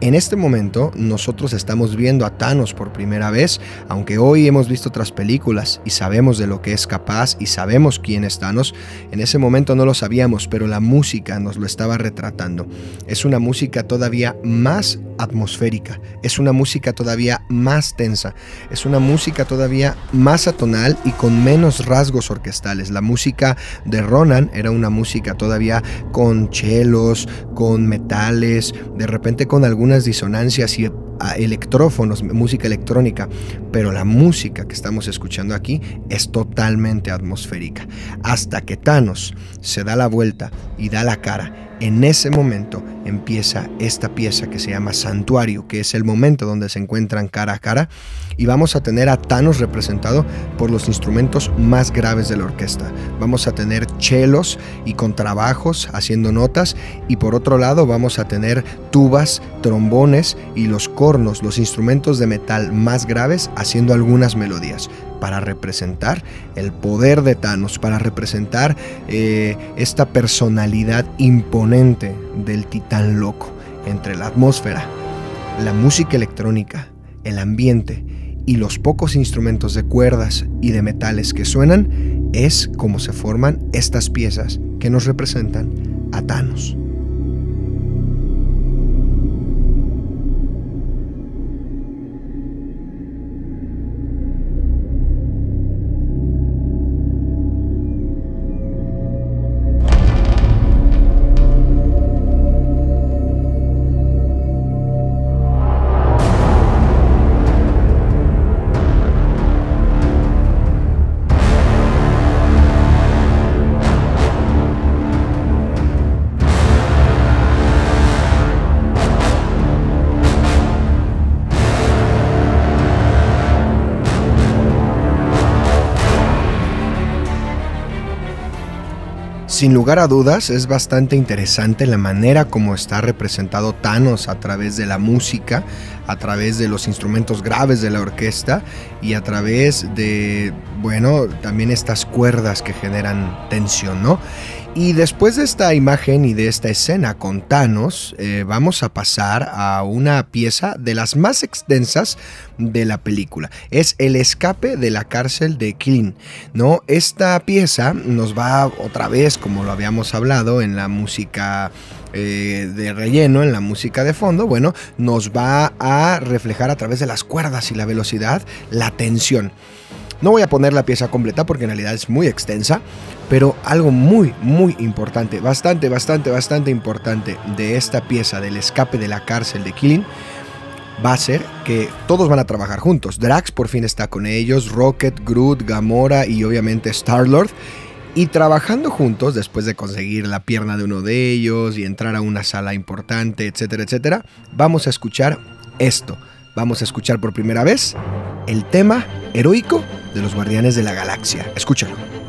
En este momento nosotros estamos viendo a Thanos por primera vez, aunque hoy hemos visto otras películas y sabemos de lo que es capaz y sabemos quién es Thanos, en ese momento no lo sabíamos, pero la música nos lo estaba retratando. Es una música todavía más atmosférica, es una música todavía más tensa, es una música todavía más atonal y con menos rasgos orquestales. La música de Ronan era una música todavía con chelos, con metales, de repente con algún unas disonancias y electrófonos, música electrónica, pero la música que estamos escuchando aquí es totalmente atmosférica. Hasta que Thanos se da la vuelta y da la cara en ese momento empieza esta pieza que se llama Santuario, que es el momento donde se encuentran cara a cara y vamos a tener a Thanos representado por los instrumentos más graves de la orquesta. Vamos a tener chelos y contrabajos haciendo notas y por otro lado vamos a tener tubas, trombones y los cornos, los instrumentos de metal más graves haciendo algunas melodías para representar el poder de Thanos, para representar eh, esta personalidad imponente del titán loco entre la atmósfera, la música electrónica, el ambiente y los pocos instrumentos de cuerdas y de metales que suenan es como se forman estas piezas que nos representan a Thanos. Sin lugar a dudas, es bastante interesante la manera como está representado Thanos a través de la música, a través de los instrumentos graves de la orquesta y a través de, bueno, también estas cuerdas que generan tensión, ¿no? Y después de esta imagen y de esta escena con Thanos, eh, vamos a pasar a una pieza de las más extensas de la película. Es el escape de la cárcel de Killing. ¿no? Esta pieza nos va otra vez, como lo habíamos hablado, en la música eh, de relleno, en la música de fondo, bueno, nos va a reflejar a través de las cuerdas y la velocidad la tensión. No voy a poner la pieza completa porque en realidad es muy extensa, pero algo muy, muy importante, bastante, bastante, bastante importante de esta pieza del escape de la cárcel de Killing va a ser que todos van a trabajar juntos. Drax por fin está con ellos, Rocket, Groot, Gamora y obviamente Star-Lord. Y trabajando juntos, después de conseguir la pierna de uno de ellos y entrar a una sala importante, etcétera, etcétera, vamos a escuchar esto. Vamos a escuchar por primera vez el tema heroico de los Guardianes de la Galaxia. Escúchalo.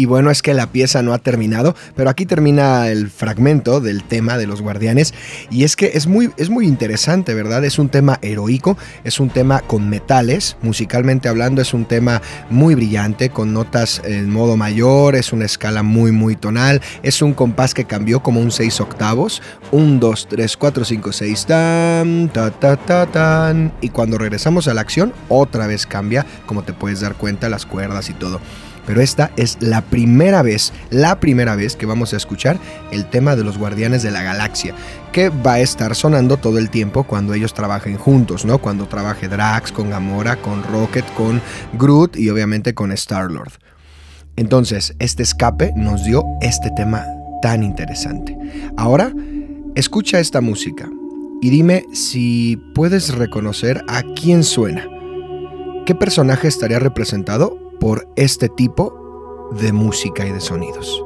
Y bueno, es que la pieza no ha terminado, pero aquí termina el fragmento del tema de los guardianes. Y es que es muy, es muy interesante, ¿verdad? Es un tema heroico, es un tema con metales, musicalmente hablando, es un tema muy brillante, con notas en modo mayor, es una escala muy, muy tonal, es un compás que cambió como un 6 octavos, 1, 2, 3, 4, 5, 6, tan, ta, ta, ta, tan. Y cuando regresamos a la acción, otra vez cambia, como te puedes dar cuenta, las cuerdas y todo pero esta es la primera vez, la primera vez que vamos a escuchar el tema de los Guardianes de la Galaxia, que va a estar sonando todo el tiempo cuando ellos trabajen juntos, ¿no? Cuando trabaje Drax con Gamora, con Rocket, con Groot y obviamente con Star-Lord. Entonces, este escape nos dio este tema tan interesante. Ahora, escucha esta música y dime si puedes reconocer a quién suena. ¿Qué personaje estaría representado por este tipo de música y de sonidos.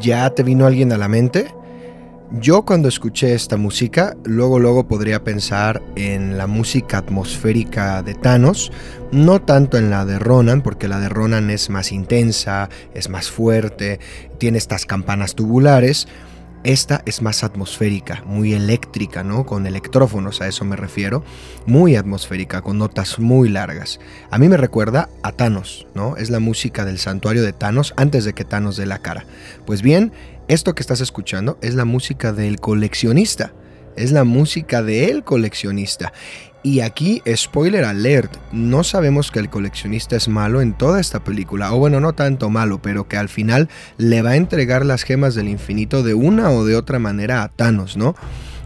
¿Ya te vino alguien a la mente? Yo cuando escuché esta música, luego luego podría pensar en la música atmosférica de Thanos, no tanto en la de Ronan, porque la de Ronan es más intensa, es más fuerte, tiene estas campanas tubulares. Esta es más atmosférica, muy eléctrica, ¿no? Con electrófonos, a eso me refiero. Muy atmosférica, con notas muy largas. A mí me recuerda a Thanos, ¿no? Es la música del santuario de Thanos antes de que Thanos dé la cara. Pues bien, esto que estás escuchando es la música del coleccionista. Es la música del coleccionista. Y aquí, spoiler alert, no sabemos que el coleccionista es malo en toda esta película, o bueno, no tanto malo, pero que al final le va a entregar las gemas del infinito de una o de otra manera a Thanos, ¿no?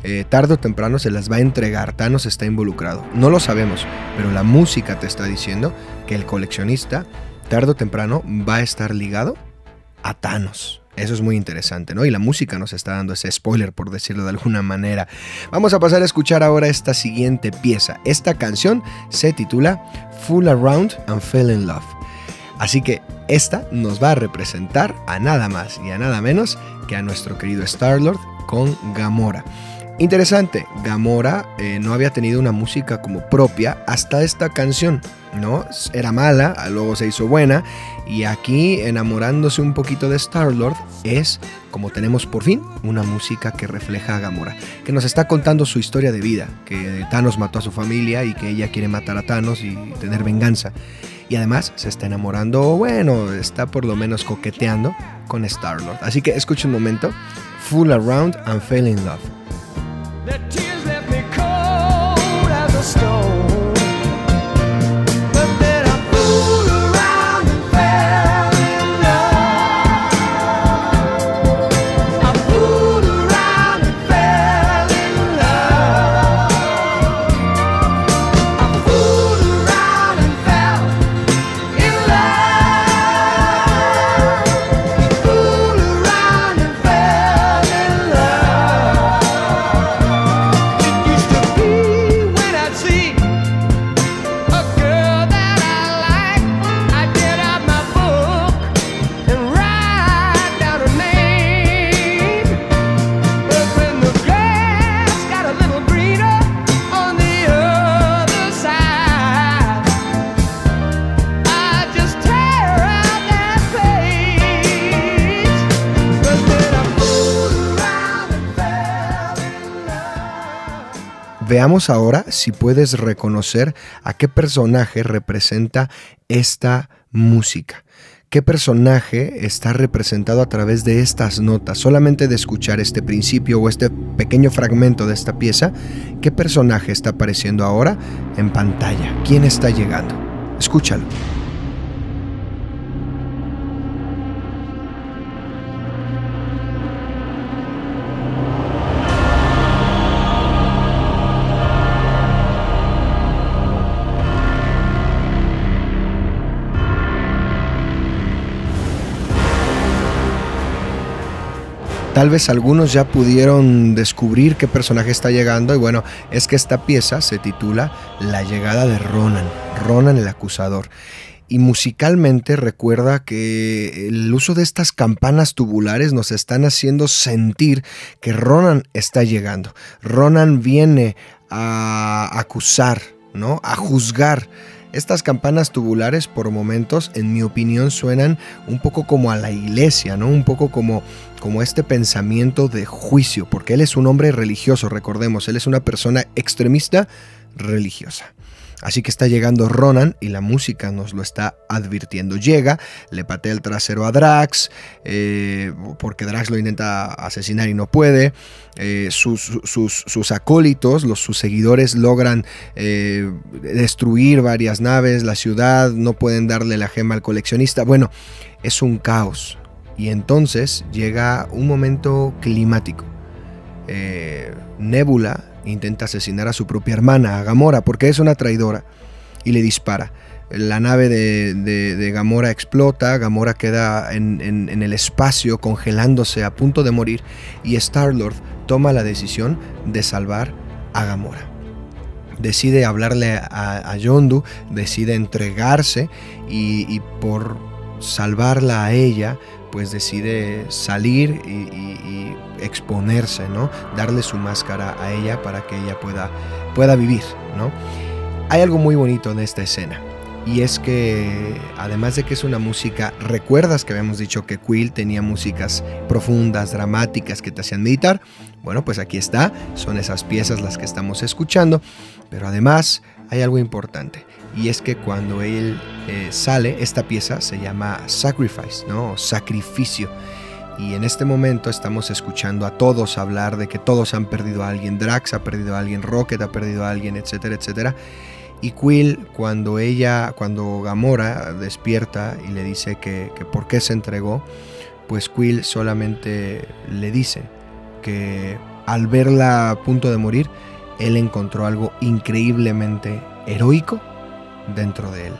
Eh, tarde o temprano se las va a entregar, Thanos está involucrado. No lo sabemos, pero la música te está diciendo que el coleccionista, tarde o temprano, va a estar ligado a Thanos. Eso es muy interesante, ¿no? Y la música nos está dando ese spoiler, por decirlo de alguna manera. Vamos a pasar a escuchar ahora esta siguiente pieza. Esta canción se titula Full Around and Fell in Love. Así que esta nos va a representar a nada más y a nada menos que a nuestro querido Star-Lord con Gamora. Interesante, Gamora eh, no había tenido una música como propia hasta esta canción, ¿no? Era mala, luego se hizo buena y aquí enamorándose un poquito de Star-Lord es como tenemos por fin una música que refleja a Gamora, que nos está contando su historia de vida, que Thanos mató a su familia y que ella quiere matar a Thanos y tener venganza. Y además se está enamorando, bueno, está por lo menos coqueteando con Star-Lord. Así que escucha un momento, Full Around and Fell in Love. Veamos ahora si puedes reconocer a qué personaje representa esta música. ¿Qué personaje está representado a través de estas notas? Solamente de escuchar este principio o este pequeño fragmento de esta pieza, ¿qué personaje está apareciendo ahora en pantalla? ¿Quién está llegando? Escúchalo. Tal vez algunos ya pudieron descubrir qué personaje está llegando y bueno, es que esta pieza se titula La llegada de Ronan, Ronan el acusador. Y musicalmente recuerda que el uso de estas campanas tubulares nos están haciendo sentir que Ronan está llegando. Ronan viene a acusar, ¿no? A juzgar estas campanas tubulares por momentos, en mi opinión, suenan un poco como a la iglesia, ¿no? Un poco como, como este pensamiento de juicio, porque él es un hombre religioso, recordemos, él es una persona extremista religiosa. Así que está llegando Ronan y la música nos lo está advirtiendo. Llega, le patea el trasero a Drax, eh, porque Drax lo intenta asesinar y no puede. Eh, sus, sus, acólitos, los, sus seguidores logran eh, destruir varias naves, la ciudad, no pueden darle la gema al coleccionista. Bueno, es un caos. Y entonces llega un momento climático. Nebula intenta asesinar a su propia hermana, a Gamora, porque es una traidora, y le dispara. La nave de, Gamora explota, Gamora queda en, el espacio congelándose a punto de morir y Star-Lord toma la decisión de salvar a Gamora. Decide hablarle a, Yondu, decide entregarse y por salvarla a ella, pues decide salir y, exponerse, ¿no? Darle su máscara a ella para que ella pueda, pueda vivir, ¿no? Hay algo muy bonito en esta escena. Y es que además de que es una música, recuerdas que habíamos dicho que Quill tenía músicas profundas, dramáticas que te hacían meditar. Bueno, pues aquí está, son esas piezas las que estamos escuchando, pero además hay algo importante y es que cuando él eh, sale, esta pieza se llama Sacrifice, ¿no? Sacrificio. Y en este momento estamos escuchando a todos hablar de que todos han perdido a alguien, Drax ha perdido a alguien, Rocket ha perdido a alguien, etcétera, etcétera. Y Quill, cuando ella, cuando Gamora despierta y le dice que, que por qué se entregó, pues Quill solamente le dice que al verla a punto de morir, él encontró algo increíblemente heroico dentro de él.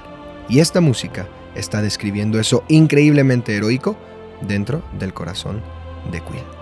Y esta música está describiendo eso increíblemente heroico dentro del corazón de Quill.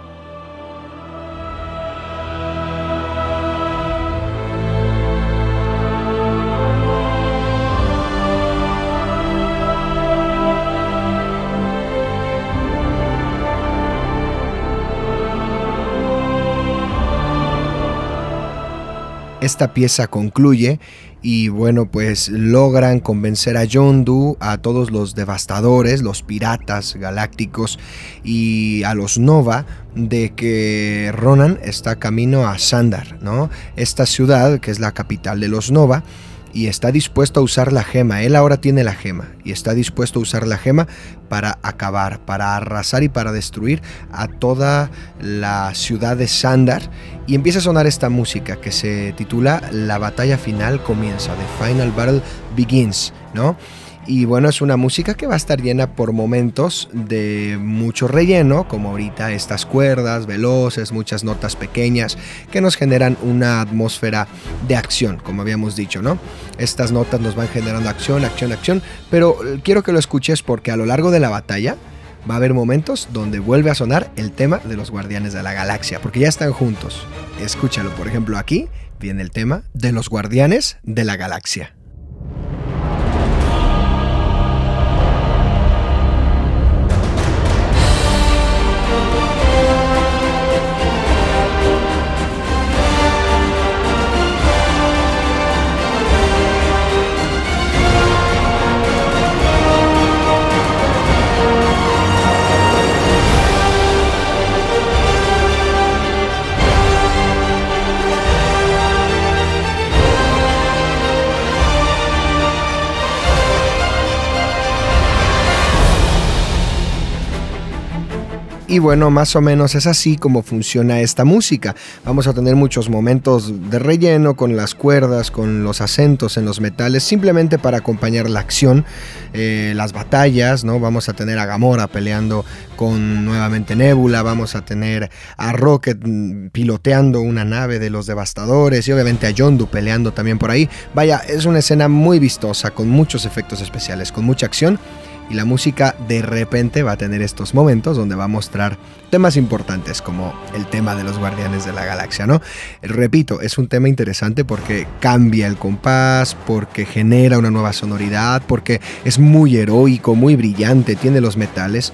Esta pieza concluye y bueno, pues logran convencer a Yondu, a todos los devastadores, los piratas galácticos y a los Nova de que Ronan está camino a Sandar, ¿no? Esta ciudad que es la capital de los Nova y está dispuesto a usar la gema. Él ahora tiene la gema y está dispuesto a usar la gema para acabar, para arrasar y para destruir a toda la ciudad de Sandar. Y empieza a sonar esta música que se titula La batalla final comienza, The Final Battle Begins, ¿no? Y bueno, es una música que va a estar llena por momentos de mucho relleno, como ahorita estas cuerdas veloces, muchas notas pequeñas que nos generan una atmósfera de acción, como habíamos dicho, ¿no? Estas notas nos van generando acción, acción, acción, pero eh, quiero que lo escuches porque a lo largo de la batalla va a haber momentos donde vuelve a sonar el tema de los Guardianes de la Galaxia, porque ya están juntos. Escúchalo, por ejemplo, aquí viene el tema de los Guardianes de la Galaxia. Y bueno, más o menos es así como funciona esta música. Vamos a tener muchos momentos de relleno con las cuerdas, con los acentos en los metales, simplemente para acompañar la acción, eh, las batallas, ¿no? Vamos a tener a Gamora peleando con nuevamente Nebula, vamos a tener a Rocket mm, piloteando una nave de los devastadores y obviamente a Yondu peleando también por ahí. Vaya, es una escena muy vistosa, con muchos efectos especiales, con mucha acción y la música de repente va a tener estos momentos donde va a mostrar temas importantes como el tema de los guardianes de la galaxia, ¿no? Repito, es un tema interesante porque cambia el compás, porque genera una nueva sonoridad, porque es muy heroico, muy brillante, tiene los metales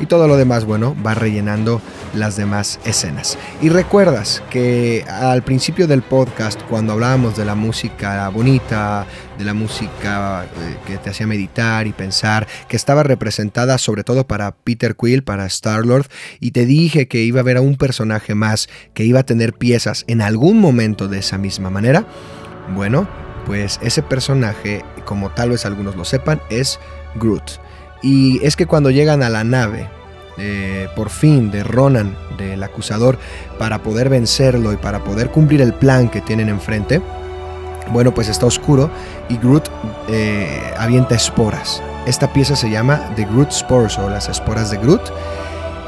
y todo lo demás, bueno, va rellenando las demás escenas. Y recuerdas que al principio del podcast, cuando hablábamos de la música bonita, de la música eh, que te hacía meditar y pensar, que estaba representada sobre todo para Peter Quill, para Star-Lord, y te dije que iba a haber a un personaje más que iba a tener piezas en algún momento de esa misma manera, bueno, pues ese personaje, como tal vez algunos lo sepan, es Groot. Y es que cuando llegan a la nave, eh, por fin, de Ronan, del acusador, para poder vencerlo y para poder cumplir el plan que tienen enfrente, bueno, pues está oscuro y Groot eh, avienta esporas. Esta pieza se llama The Groot Spores o las esporas de Groot.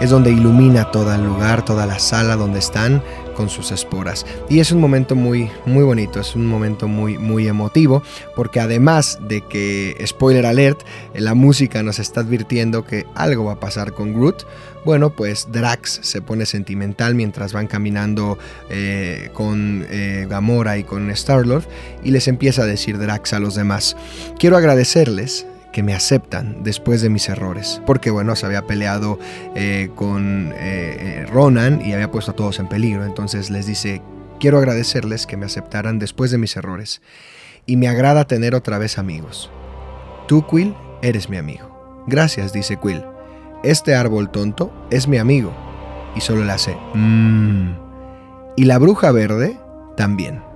Es donde ilumina todo el lugar, toda la sala donde están con sus esporas. Y es un momento muy, muy bonito, es un momento muy, muy emotivo, porque además de que, spoiler alert, la música nos está advirtiendo que algo va a pasar con Groot, bueno, pues Drax se pone sentimental mientras van caminando eh, con eh, Gamora y con Star-Lord y les empieza a decir Drax a los demás, quiero agradecerles que me aceptan después de mis errores. Porque bueno, se había peleado eh, con eh, Ronan y había puesto a todos en peligro. Entonces les dice, quiero agradecerles que me aceptaran después de mis errores. Y me agrada tener otra vez amigos. Tú, Quill, eres mi amigo. Gracias, dice Quill. Este árbol tonto es mi amigo. Y solo le hace, mmm. Y la bruja verde también.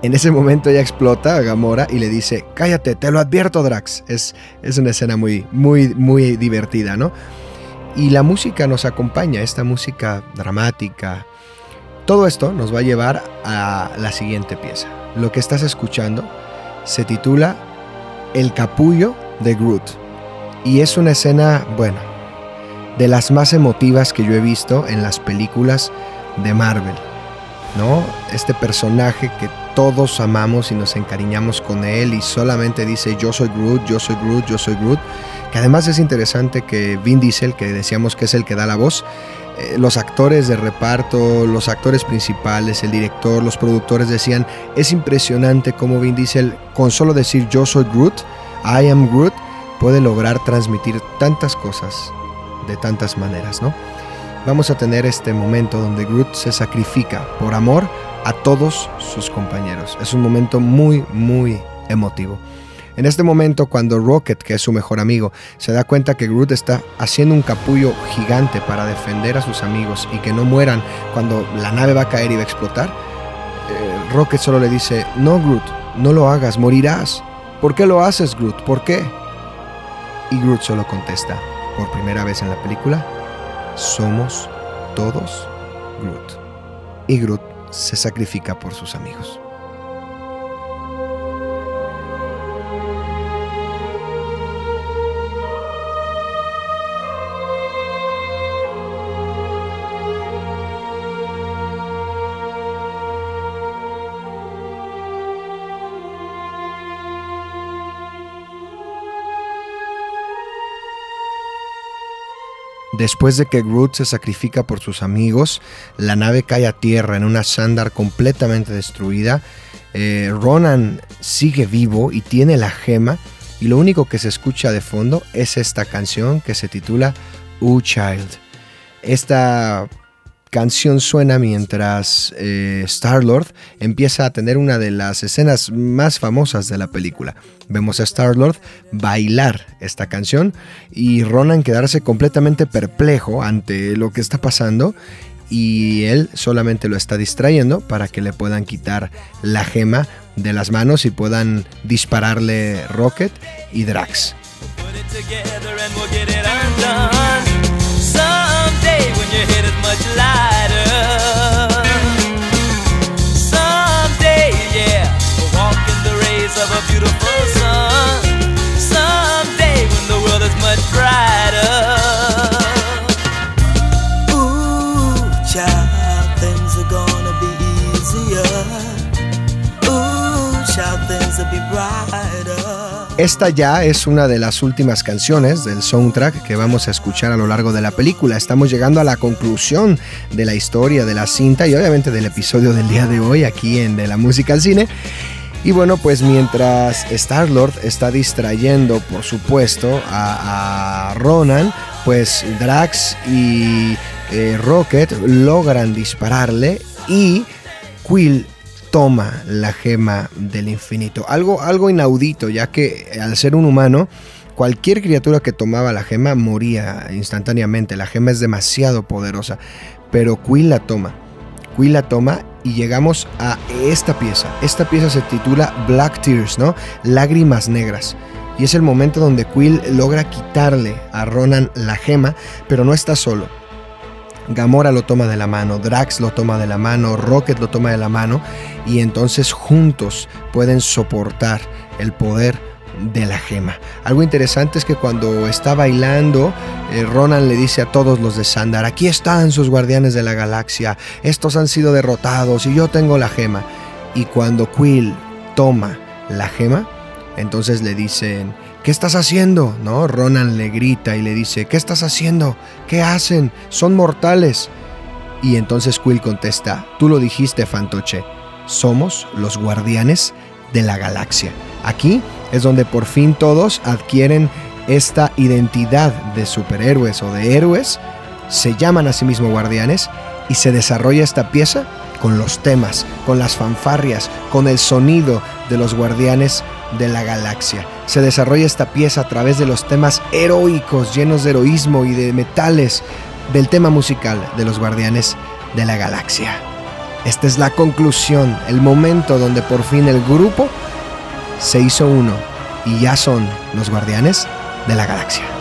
En ese momento ella explota a Gamora y le dice, cállate, te lo advierto Drax. Es, es una escena muy, muy, muy divertida, ¿no? Y la música nos acompaña, esta música dramática. Todo esto nos va a llevar a la siguiente pieza. Lo que estás escuchando se titula El capullo de Groot. Y es una escena, bueno, de las más emotivas que yo he visto en las películas de Marvel. ¿No? Este personaje que todos amamos y nos encariñamos con él y solamente dice yo soy Groot, yo soy Groot, yo soy Groot. Que además es interesante que Vin Diesel, que decíamos que es el que da la voz, eh, los actores de reparto, los actores principales, el director, los productores decían, es impresionante cómo Vin Diesel con solo decir yo soy Groot, I am Groot, puede lograr transmitir tantas cosas de tantas maneras, ¿no? Vamos a tener este momento donde Groot se sacrifica por amor a todos sus compañeros. Es un momento muy, muy emotivo. En este momento, cuando Rocket, que es su mejor amigo, se da cuenta que Groot está haciendo un capullo gigante para defender a sus amigos y que no mueran cuando la nave va a caer y va a explotar, eh, Rocket solo le dice, no Groot, no lo hagas, morirás. ¿Por qué lo haces, Groot? ¿Por qué? Y Groot solo contesta, por primera vez en la película, somos todos Groot. Y Groot se sacrifica por sus amigos. Después de que Groot se sacrifica por sus amigos, la nave cae a tierra en una Sandar completamente destruida. Eh, Ronan sigue vivo y tiene la gema. Y lo único que se escucha de fondo es esta canción que se titula U Child. Esta canción suena mientras eh, Star-Lord empieza a tener una de las escenas más famosas de la película. Vemos a Star-Lord bailar esta canción y Ronan quedarse completamente perplejo ante lo que está pasando y él solamente lo está distrayendo para que le puedan quitar la gema de las manos y puedan dispararle Rocket y Drax. Your head is much lighter. Someday, yeah, we'll walk in the rays of a beautiful sun. Someday, when the world is much brighter. Ooh, child, things are gonna be easier. Ooh, child, things will be brighter. Esta ya es una de las últimas canciones del soundtrack que vamos a escuchar a lo largo de la película. Estamos llegando a la conclusión de la historia de la cinta y obviamente del episodio del día de hoy aquí en De la Música al Cine. Y bueno, pues mientras Star-Lord está distrayendo, por supuesto, a, Ronan, pues Drax y eh, Rocket logran dispararle y Quill toma la gema del infinito. Algo, algo inaudito, ya que al ser un humano, cualquier criatura que tomaba la gema moría instantáneamente. La gema es demasiado poderosa. Pero Quill la toma. Quill la toma y llegamos a esta pieza. Esta pieza se titula Black Tears, ¿no? Lágrimas negras. Y es el momento donde Quill logra quitarle a Ronan la gema, pero no está solo Gamora lo toma de la mano, Drax lo toma de la mano, Rocket lo toma de la mano y entonces juntos pueden soportar el poder de la gema. Algo interesante es que cuando está bailando, eh, Ronan le dice a todos los de Sandar, aquí están sus guardianes de la galaxia, estos han sido derrotados y yo tengo la gema. Y cuando Quill toma la gema, entonces le dicen, ¿Qué estás haciendo? ¿No? Ronan le grita y le dice, ¿qué estás haciendo? ¿Qué hacen? Son mortales. Y entonces Quill contesta, tú lo dijiste, Fantoche, somos los guardianes de la galaxia. Aquí es donde por fin todos adquieren esta identidad de superhéroes o de héroes, se llaman a sí mismos guardianes y se desarrolla esta pieza con los temas, con las fanfarrias, con el sonido de los guardianes de la galaxia. Se desarrolla esta pieza a través de los temas heroicos, llenos de heroísmo y de metales del tema musical de los guardianes de la galaxia. Esta es la conclusión, el momento donde por fin el grupo se hizo uno y ya son los guardianes de la galaxia.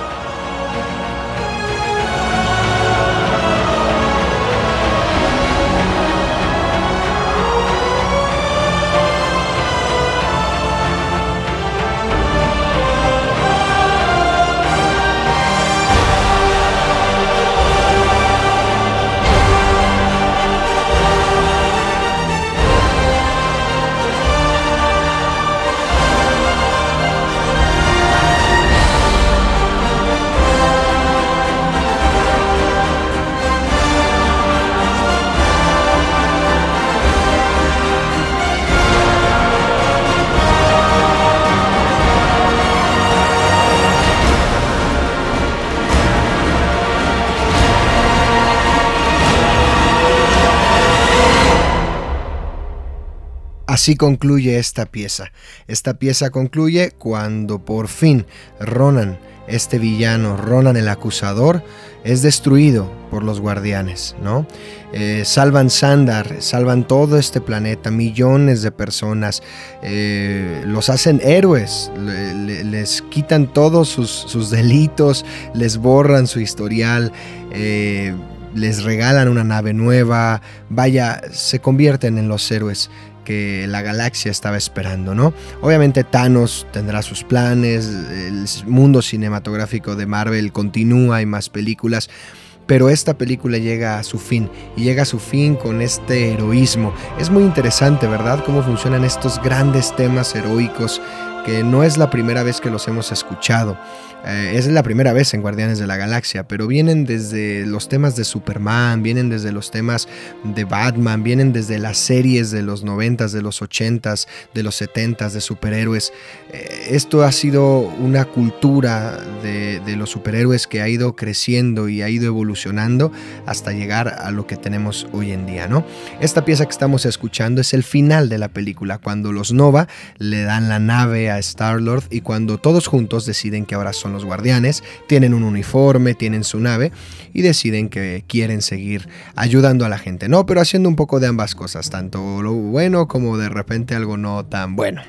Así concluye esta pieza. Esta pieza concluye cuando por fin Ronan, este villano, Ronan el acusador, es destruido por los guardianes, ¿no? Eh, salvan Sandar, salvan todo este planeta, millones de personas, eh, los hacen héroes, les quitan todos sus, delitos, les borran su historial. Eh, les regalan una nave nueva, vaya, se convierten en los héroes que la galaxia estaba esperando, ¿no? Obviamente Thanos tendrá sus planes, el mundo cinematográfico de Marvel continúa, hay más películas, pero esta película llega a su fin y llega a su fin con este heroísmo. Es muy interesante, ¿verdad? Cómo funcionan estos grandes temas heroicos no es la primera vez que los hemos escuchado. Eh, es la primera vez en Guardianes de la Galaxia, pero vienen desde los temas de Superman, vienen desde los temas de Batman, vienen desde las series de los 90 de los 80s, de los 70s, de superhéroes. Eh, esto ha sido una cultura de, de los superhéroes que ha ido creciendo y ha ido evolucionando hasta llegar a lo que tenemos hoy en día, ¿no? Esta pieza que estamos escuchando es el final de la película, cuando los Nova le dan la nave a Star-Lord y cuando todos juntos deciden que ahora son los guardianes, tienen un uniforme, tienen su nave y deciden que quieren seguir ayudando a la gente, ¿no? Pero haciendo un poco de ambas cosas, tanto lo bueno como de repente algo no tan bueno.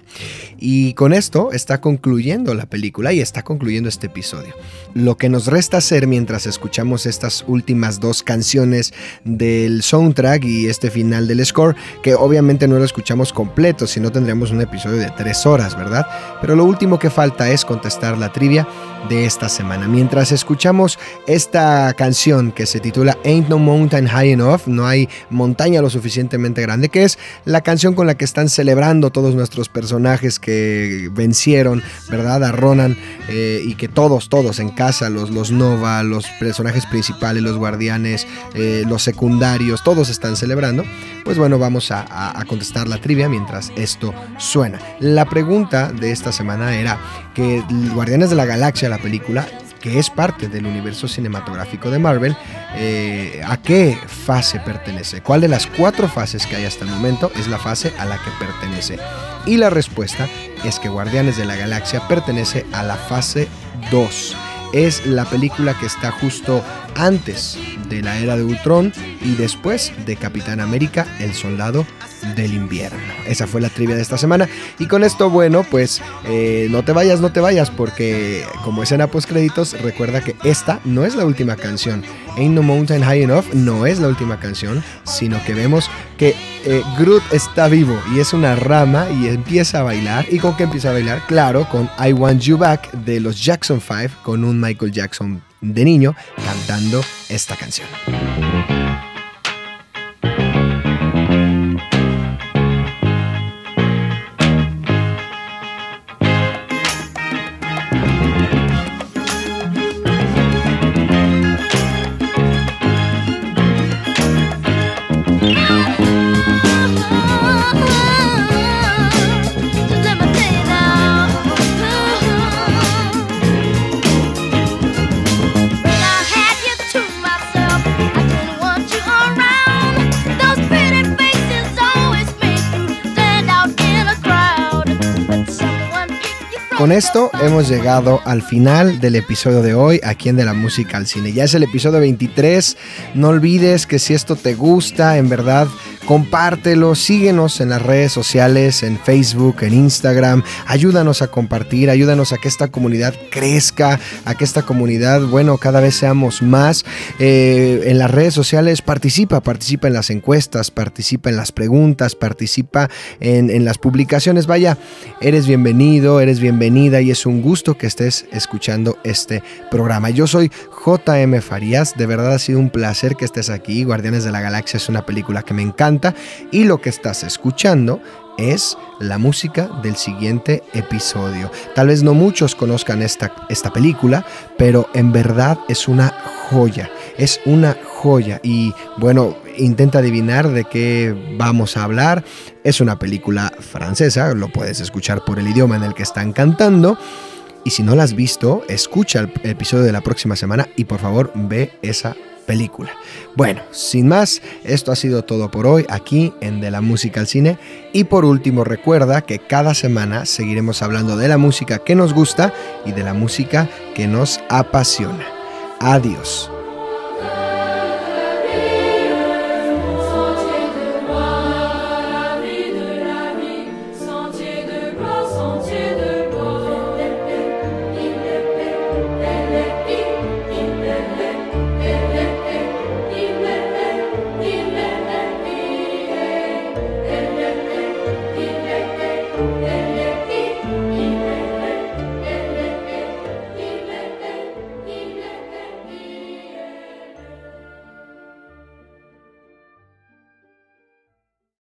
Y con esto está concluyendo la película y está concluyendo este episodio. Lo que nos resta hacer mientras escuchamos estas últimas dos canciones del soundtrack y este final del score, que obviamente no lo escuchamos completo, si no tendríamos un episodio de tres horas, ¿verdad? Pero lo último que falta es contestar la trivia de esta semana. Mientras escuchamos esta canción que se titula Ain't No Mountain High Enough, no hay montaña lo suficientemente grande, que es la canción con la que están celebrando todos nuestros personajes que vencieron, ¿verdad? A Ronan eh, y que todos, todos en casa, los, los Nova, los personajes principales, los guardianes, eh, los secundarios, todos están celebrando. Pues bueno, vamos a, a contestar la trivia mientras esto suena. La pregunta de esta semana era que Guardianes de la Galaxia, la película, que es parte del universo cinematográfico de Marvel, eh, ¿a qué fase pertenece? ¿Cuál de las cuatro fases que hay hasta el momento es la fase a la que pertenece? Y la respuesta es que Guardianes de la Galaxia pertenece a la fase 2. Es la película que está justo antes de la era de Ultron y después de Capitán América, el soldado del invierno. Esa fue la trivia de esta semana. Y con esto, bueno, pues eh, no te vayas, no te vayas, porque como escena post créditos, recuerda que esta no es la última canción. Ain't No Mountain High Enough no es la última canción, sino que vemos que eh, Groot está vivo y es una rama y empieza a bailar. ¿Y con qué empieza a bailar? Claro, con I Want You Back de los Jackson 5, con un Michael Jackson de niño cantando esta canción. Con esto hemos llegado al final del episodio de hoy aquí en De la Música al Cine. Ya es el episodio 23. No olvides que si esto te gusta, en verdad, compártelo, síguenos en las redes sociales, en Facebook, en Instagram. Ayúdanos a compartir, ayúdanos a que esta comunidad crezca, a que esta comunidad, bueno, cada vez seamos más. Eh, en las redes sociales participa, participa en las encuestas, participa en las preguntas, participa en, en las publicaciones. Vaya, eres bienvenido, eres bienvenida y es un gusto que estés escuchando este programa. Yo soy JM Farías, de verdad ha sido un placer que estés aquí. Guardianes de la Galaxia es una película que me encanta y lo que estás escuchando es la música del siguiente episodio. Tal vez no muchos conozcan esta, esta película, pero en verdad es una joya, es una joya y bueno, intenta adivinar de qué vamos a hablar. Es una película francesa, lo puedes escuchar por el idioma en el que están cantando. Y si no la has visto, escucha el episodio de la próxima semana y por favor ve esa película. Bueno, sin más, esto ha sido todo por hoy aquí en De la Música al Cine. Y por último, recuerda que cada semana seguiremos hablando de la música que nos gusta y de la música que nos apasiona. Adiós.